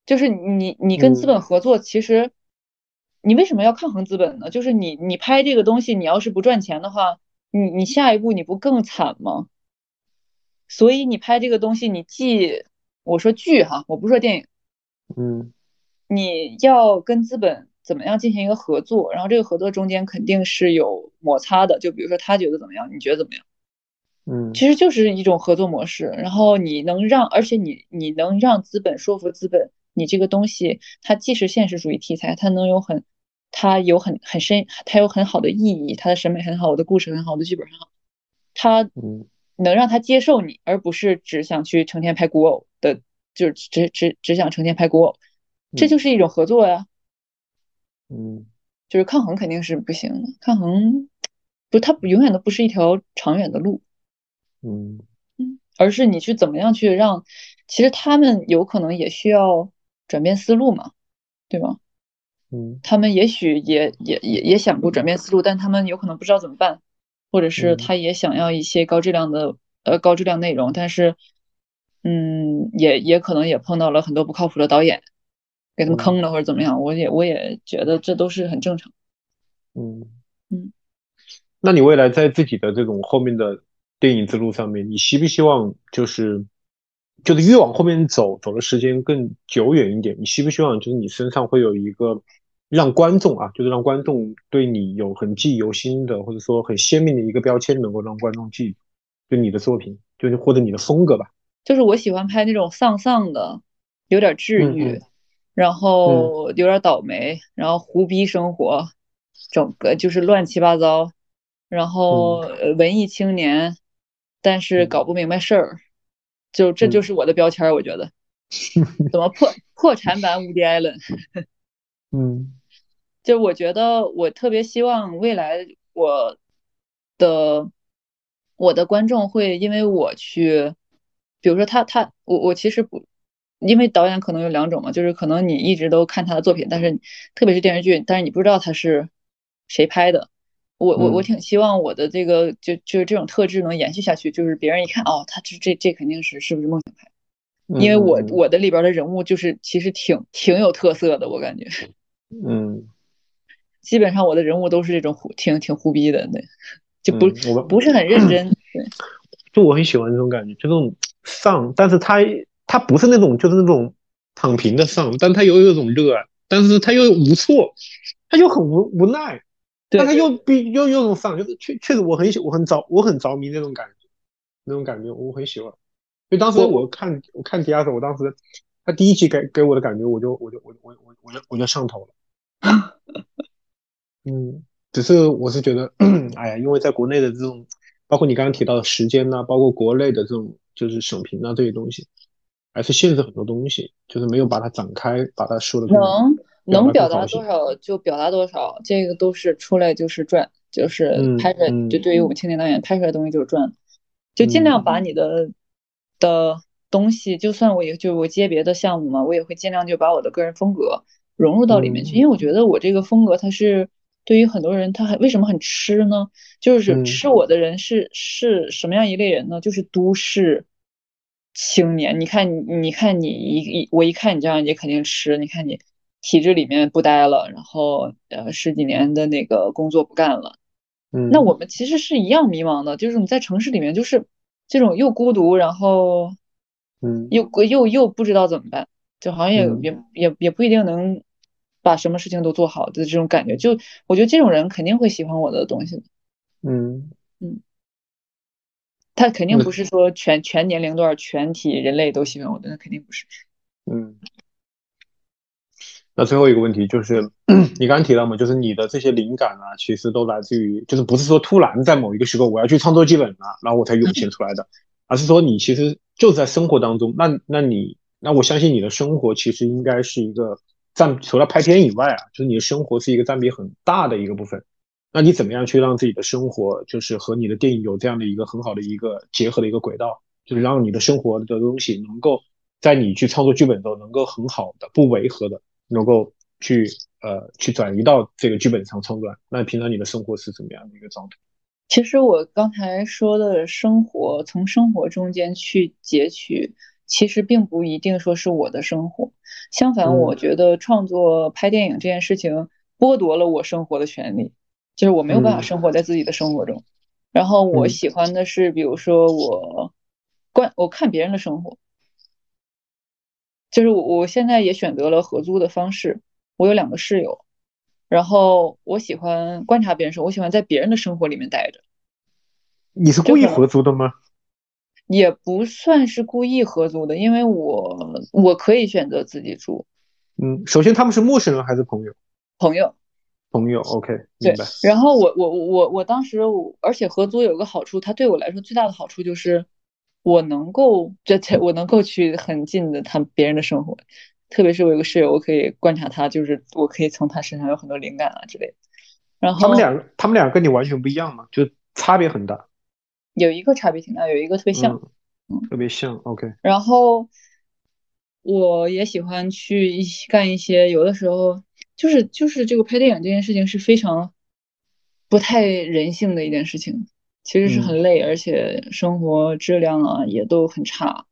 就是你你跟资本合作，其实你为什么要抗衡资本呢？就是你你拍这个东西，你要是不赚钱的话，你你下一步你不更惨吗？所以你拍这个东西，你既我说剧哈，我不说电影，嗯，你要跟资本怎么样进行一个合作，然后这个合作中间肯定是有摩擦的，就比如说他觉得怎么样，你觉得怎么样？嗯，其实就是一种合作模式，然后你能让，而且你你能让资本说服资本，你这个东西它既是现实主义题材，它能有很，它有很很深，它有很好的意义，它的审美很好，我的故事很好，我的剧本很好，它能让他接受你，而不是只想去成天拍古偶的，就是只只只想成天拍古偶，这就是一种合作呀。嗯，就是抗衡肯定是不行的，抗衡不，它永远都不是一条长远的路。嗯嗯，而是你去怎么样去让，其实他们有可能也需要转变思路嘛，对吗？嗯，他们也许也也也也想过转变思路，但他们有可能不知道怎么办，或者是他也想要一些高质量的呃高质量内容，但是嗯，也也可能也碰到了很多不靠谱的导演，给他们坑了或者怎么样，我也我也觉得这都是很正常。嗯嗯，那你未来在自己的这种后面的。电影之路上面，你希不希望就是就是越往后面走，走的时间更久远一点？你希不希望就是你身上会有一个让观众啊，就是让观众对你有很记忆犹新的，或者说很鲜明的一个标签，能够让观众记，就你的作品，就是或者你的风格吧？就是我喜欢拍那种丧丧的，有点治愈，然后有点倒霉，然后胡逼生活，整个就是乱七八糟，然后呃文艺青年。但是搞不明白事儿，就这就是我的标签儿，我觉得。怎么破破产版 Woody Allen？嗯，就我觉得我特别希望未来我的我的观众会因为我去，比如说他他我我其实不，因为导演可能有两种嘛，就是可能你一直都看他的作品，但是特别是电视剧，但是你不知道他是谁拍的。我我我挺希望我的这个就就是这种特质能延续下去，就是别人一看哦，他这这这肯定是是不是梦想拍？因为我我的里边的人物就是其实挺挺有特色的，我感觉。嗯。基本上我的人物都是这种虎，挺挺胡逼的，对，就不不是很认真，对。就我很喜欢这种感觉，就这种丧，但是他他不是那种就是那种躺平的丧，但他又有一种热爱，但是他又无措，他又很无无奈，但他又必又有种丧，就是确确实我很喜我很着我很着迷那种感觉，那种感觉我很喜欢。所以当时我看我看迪亚的时候，我当时他第一集给给我的感觉，我就我就我我我我就我就上头了。嗯，只是我是觉得，哎呀，因为在国内的这种，包括你刚刚提到的时间呐，包括国内的这种就是审评啊这些东西，还是限制很多东西，就是没有把它展开，把它说的能能表达多少就表达多少，这个都是出来就是赚，就是拍出来就对于我们青年导演拍出来的东西就是赚，就尽量把你的的东西，就算我也就我接别的项目嘛，我也会尽量就把我的个人风格融入到里面去，因为我觉得我这个风格它是。对于很多人，他很为什么很吃呢？就是吃我的人是是什么样一类人呢？就是都市青年。你看你，你看你一一，我一看你这样，你肯定吃。你看你体制里面不待了，然后呃十几年的那个工作不干了。嗯，那我们其实是一样迷茫的，就是你在城市里面，就是这种又孤独，然后嗯，又又又不知道怎么办，就好像也也也也不一定能。把什么事情都做好的这种感觉，就我觉得这种人肯定会喜欢我的东西嗯嗯，他肯定不是说全全年龄段、全体人类都喜欢我的，那肯定不是。嗯。那最后一个问题就是，你刚刚提到嘛，就是你的这些灵感啊，其实都来自于，就是不是说突然在某一个时刻我要去创作剧本了，然后我才涌现出来的，而是说你其实就在生活当中。那那你那我相信你的生活其实应该是一个。占除了拍片以外啊，就是你的生活是一个占比很大的一个部分。那你怎么样去让自己的生活，就是和你的电影有这样的一个很好的一个结合的一个轨道，就是让你的生活的东西能够在你去创作剧本的时候，能够很好的不违和的，能够去呃去转移到这个剧本上创作。那平常你的生活是怎么样的一个状态？其实我刚才说的生活，从生活中间去截取。其实并不一定说是我的生活，相反，我觉得创作拍电影这件事情剥夺了我生活的权利，就是我没有办法生活在自己的生活中。然后我喜欢的是，比如说我观我看别人的生活，就是我我现在也选择了合租的方式。我有两个室友，然后我喜欢观察别人生活，我喜欢在别人的生活里面待着。你是故意合租的吗？也不算是故意合租的，因为我我可以选择自己住。嗯，首先他们是陌生人还是朋友？朋友，朋友，OK，明白。然后我我我我当时，而且合租有个好处，它对我来说最大的好处就是我能够 这我能够去很近的他别人的生活，特别是我有个室友，我可以观察他，就是我可以从他身上有很多灵感啊之类的。然后他们俩他们俩跟你完全不一样嘛，就差别很大。有一个差别挺大，有一个特别像，嗯，特别像，OK。然后我也喜欢去干一些，有的时候就是就是这个拍电影这件事情是非常不太人性的一件事情，其实是很累，而且生活质量啊也都很差，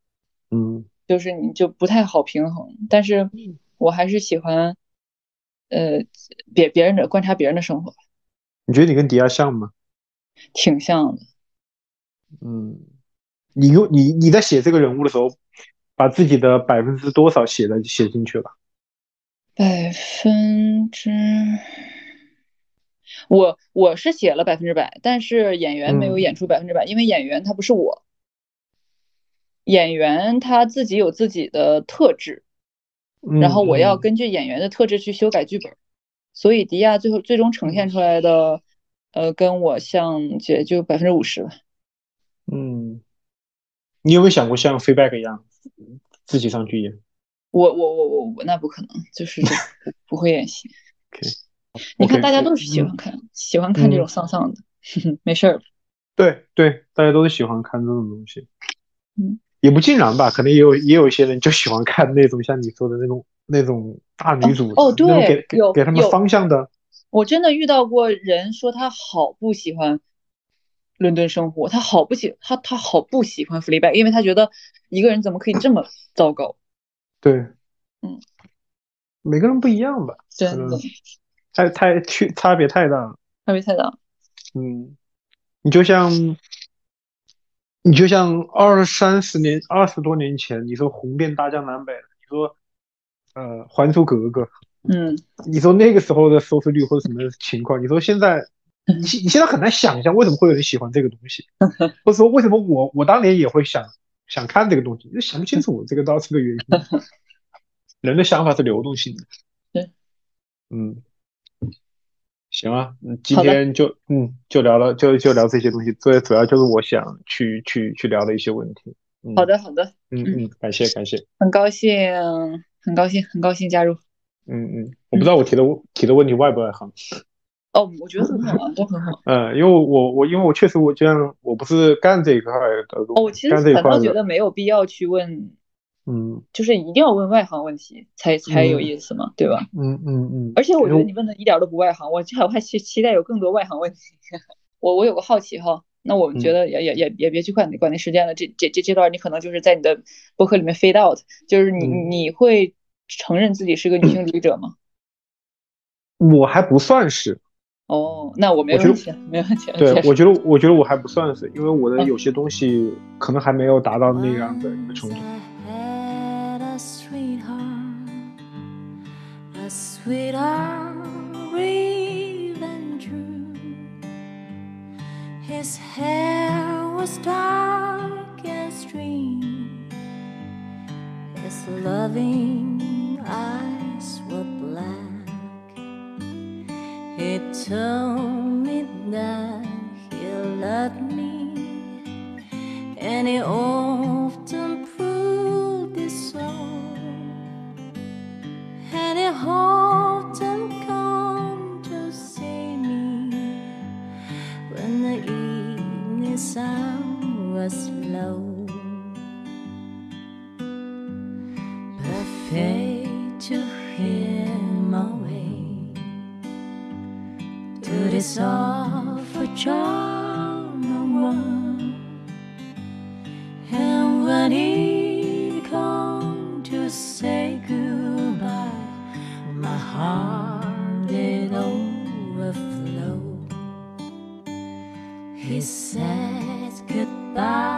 嗯，就是你就不太好平衡。但是我还是喜欢，呃，别别人的观察别人的生活。你觉得你跟迪亚像吗？挺像的。嗯，你用你你在写这个人物的时候，把自己的百分之多少写的写进去了？百分之，我我是写了百分之百，但是演员没有演出百分之百，因为演员他不是我，演员他自己有自己的特质，然后我要根据演员的特质去修改剧本，所以迪亚最后最终呈现出来的，呃，跟我像也就百分之五十吧。嗯，你有没有想过像 feedback 一样自己上去演？我我我我我那不可能，就是 不不会演戏。你看大家都是喜欢看，喜欢看这种丧丧的，没事儿。对对，大家都是喜欢看这种东西。嗯，也不尽然吧，可能也有也有一些人就喜欢看那种像你说的那种那种大女主哦，对，给给他们方向的。我真的遇到过人说他好不喜欢伦敦生活，他好不喜他他好不喜欢弗利拜，因为他觉得一个人怎么可以这么糟糕？对，嗯，每个人不一样吧？真的，太太区差别太大了，差别太大。嗯，你就像你就像二三十年、二十多年前，你说红遍大江南北，你说呃《还珠格格》。嗯，你说那个时候的收视率或者什么情况？你说现在，你你现在很难想象为什么会有人喜欢这个东西，或者说为什么我我当年也会想想看这个东西，就想不清楚这个倒是个原因。人的想法是流动性的。对，嗯，行啊，今天就嗯就聊了就就聊这些东西，最主要就是我想去去去聊的一些问题。好的好的，嗯嗯，感谢感谢，很高兴很高兴很高兴加入。嗯嗯，我不知道我提的提的问题外不外行。哦，我觉得很好啊，都很好。嗯，因为我我因为我确实我这样，我不是干这一块的。哦，我其实反倒觉得没有必要去问，嗯，就是一定要问外行问题才才有意思嘛，对吧？嗯嗯嗯。而且我觉得你问的一点都不外行，我我还期期待有更多外行问题。我我有个好奇哈，那我们觉得也也也也别去管管那时间了，这这这这段你可能就是在你的博客里面 fade out，就是你你会。承认自己是个女性主义者吗？我还不算是。哦，那我没问题，没问题。对，我觉得，我觉得我还不算是，因为我的有些东西可能还没有达到那样的一个程度。eyes were black. He told me that he loved me, and he often proved it so. And he often come to see me when the evening sun was low. Perfect to him away to this awful charm one. And when he come to say goodbye, my heart did overflow. He said goodbye,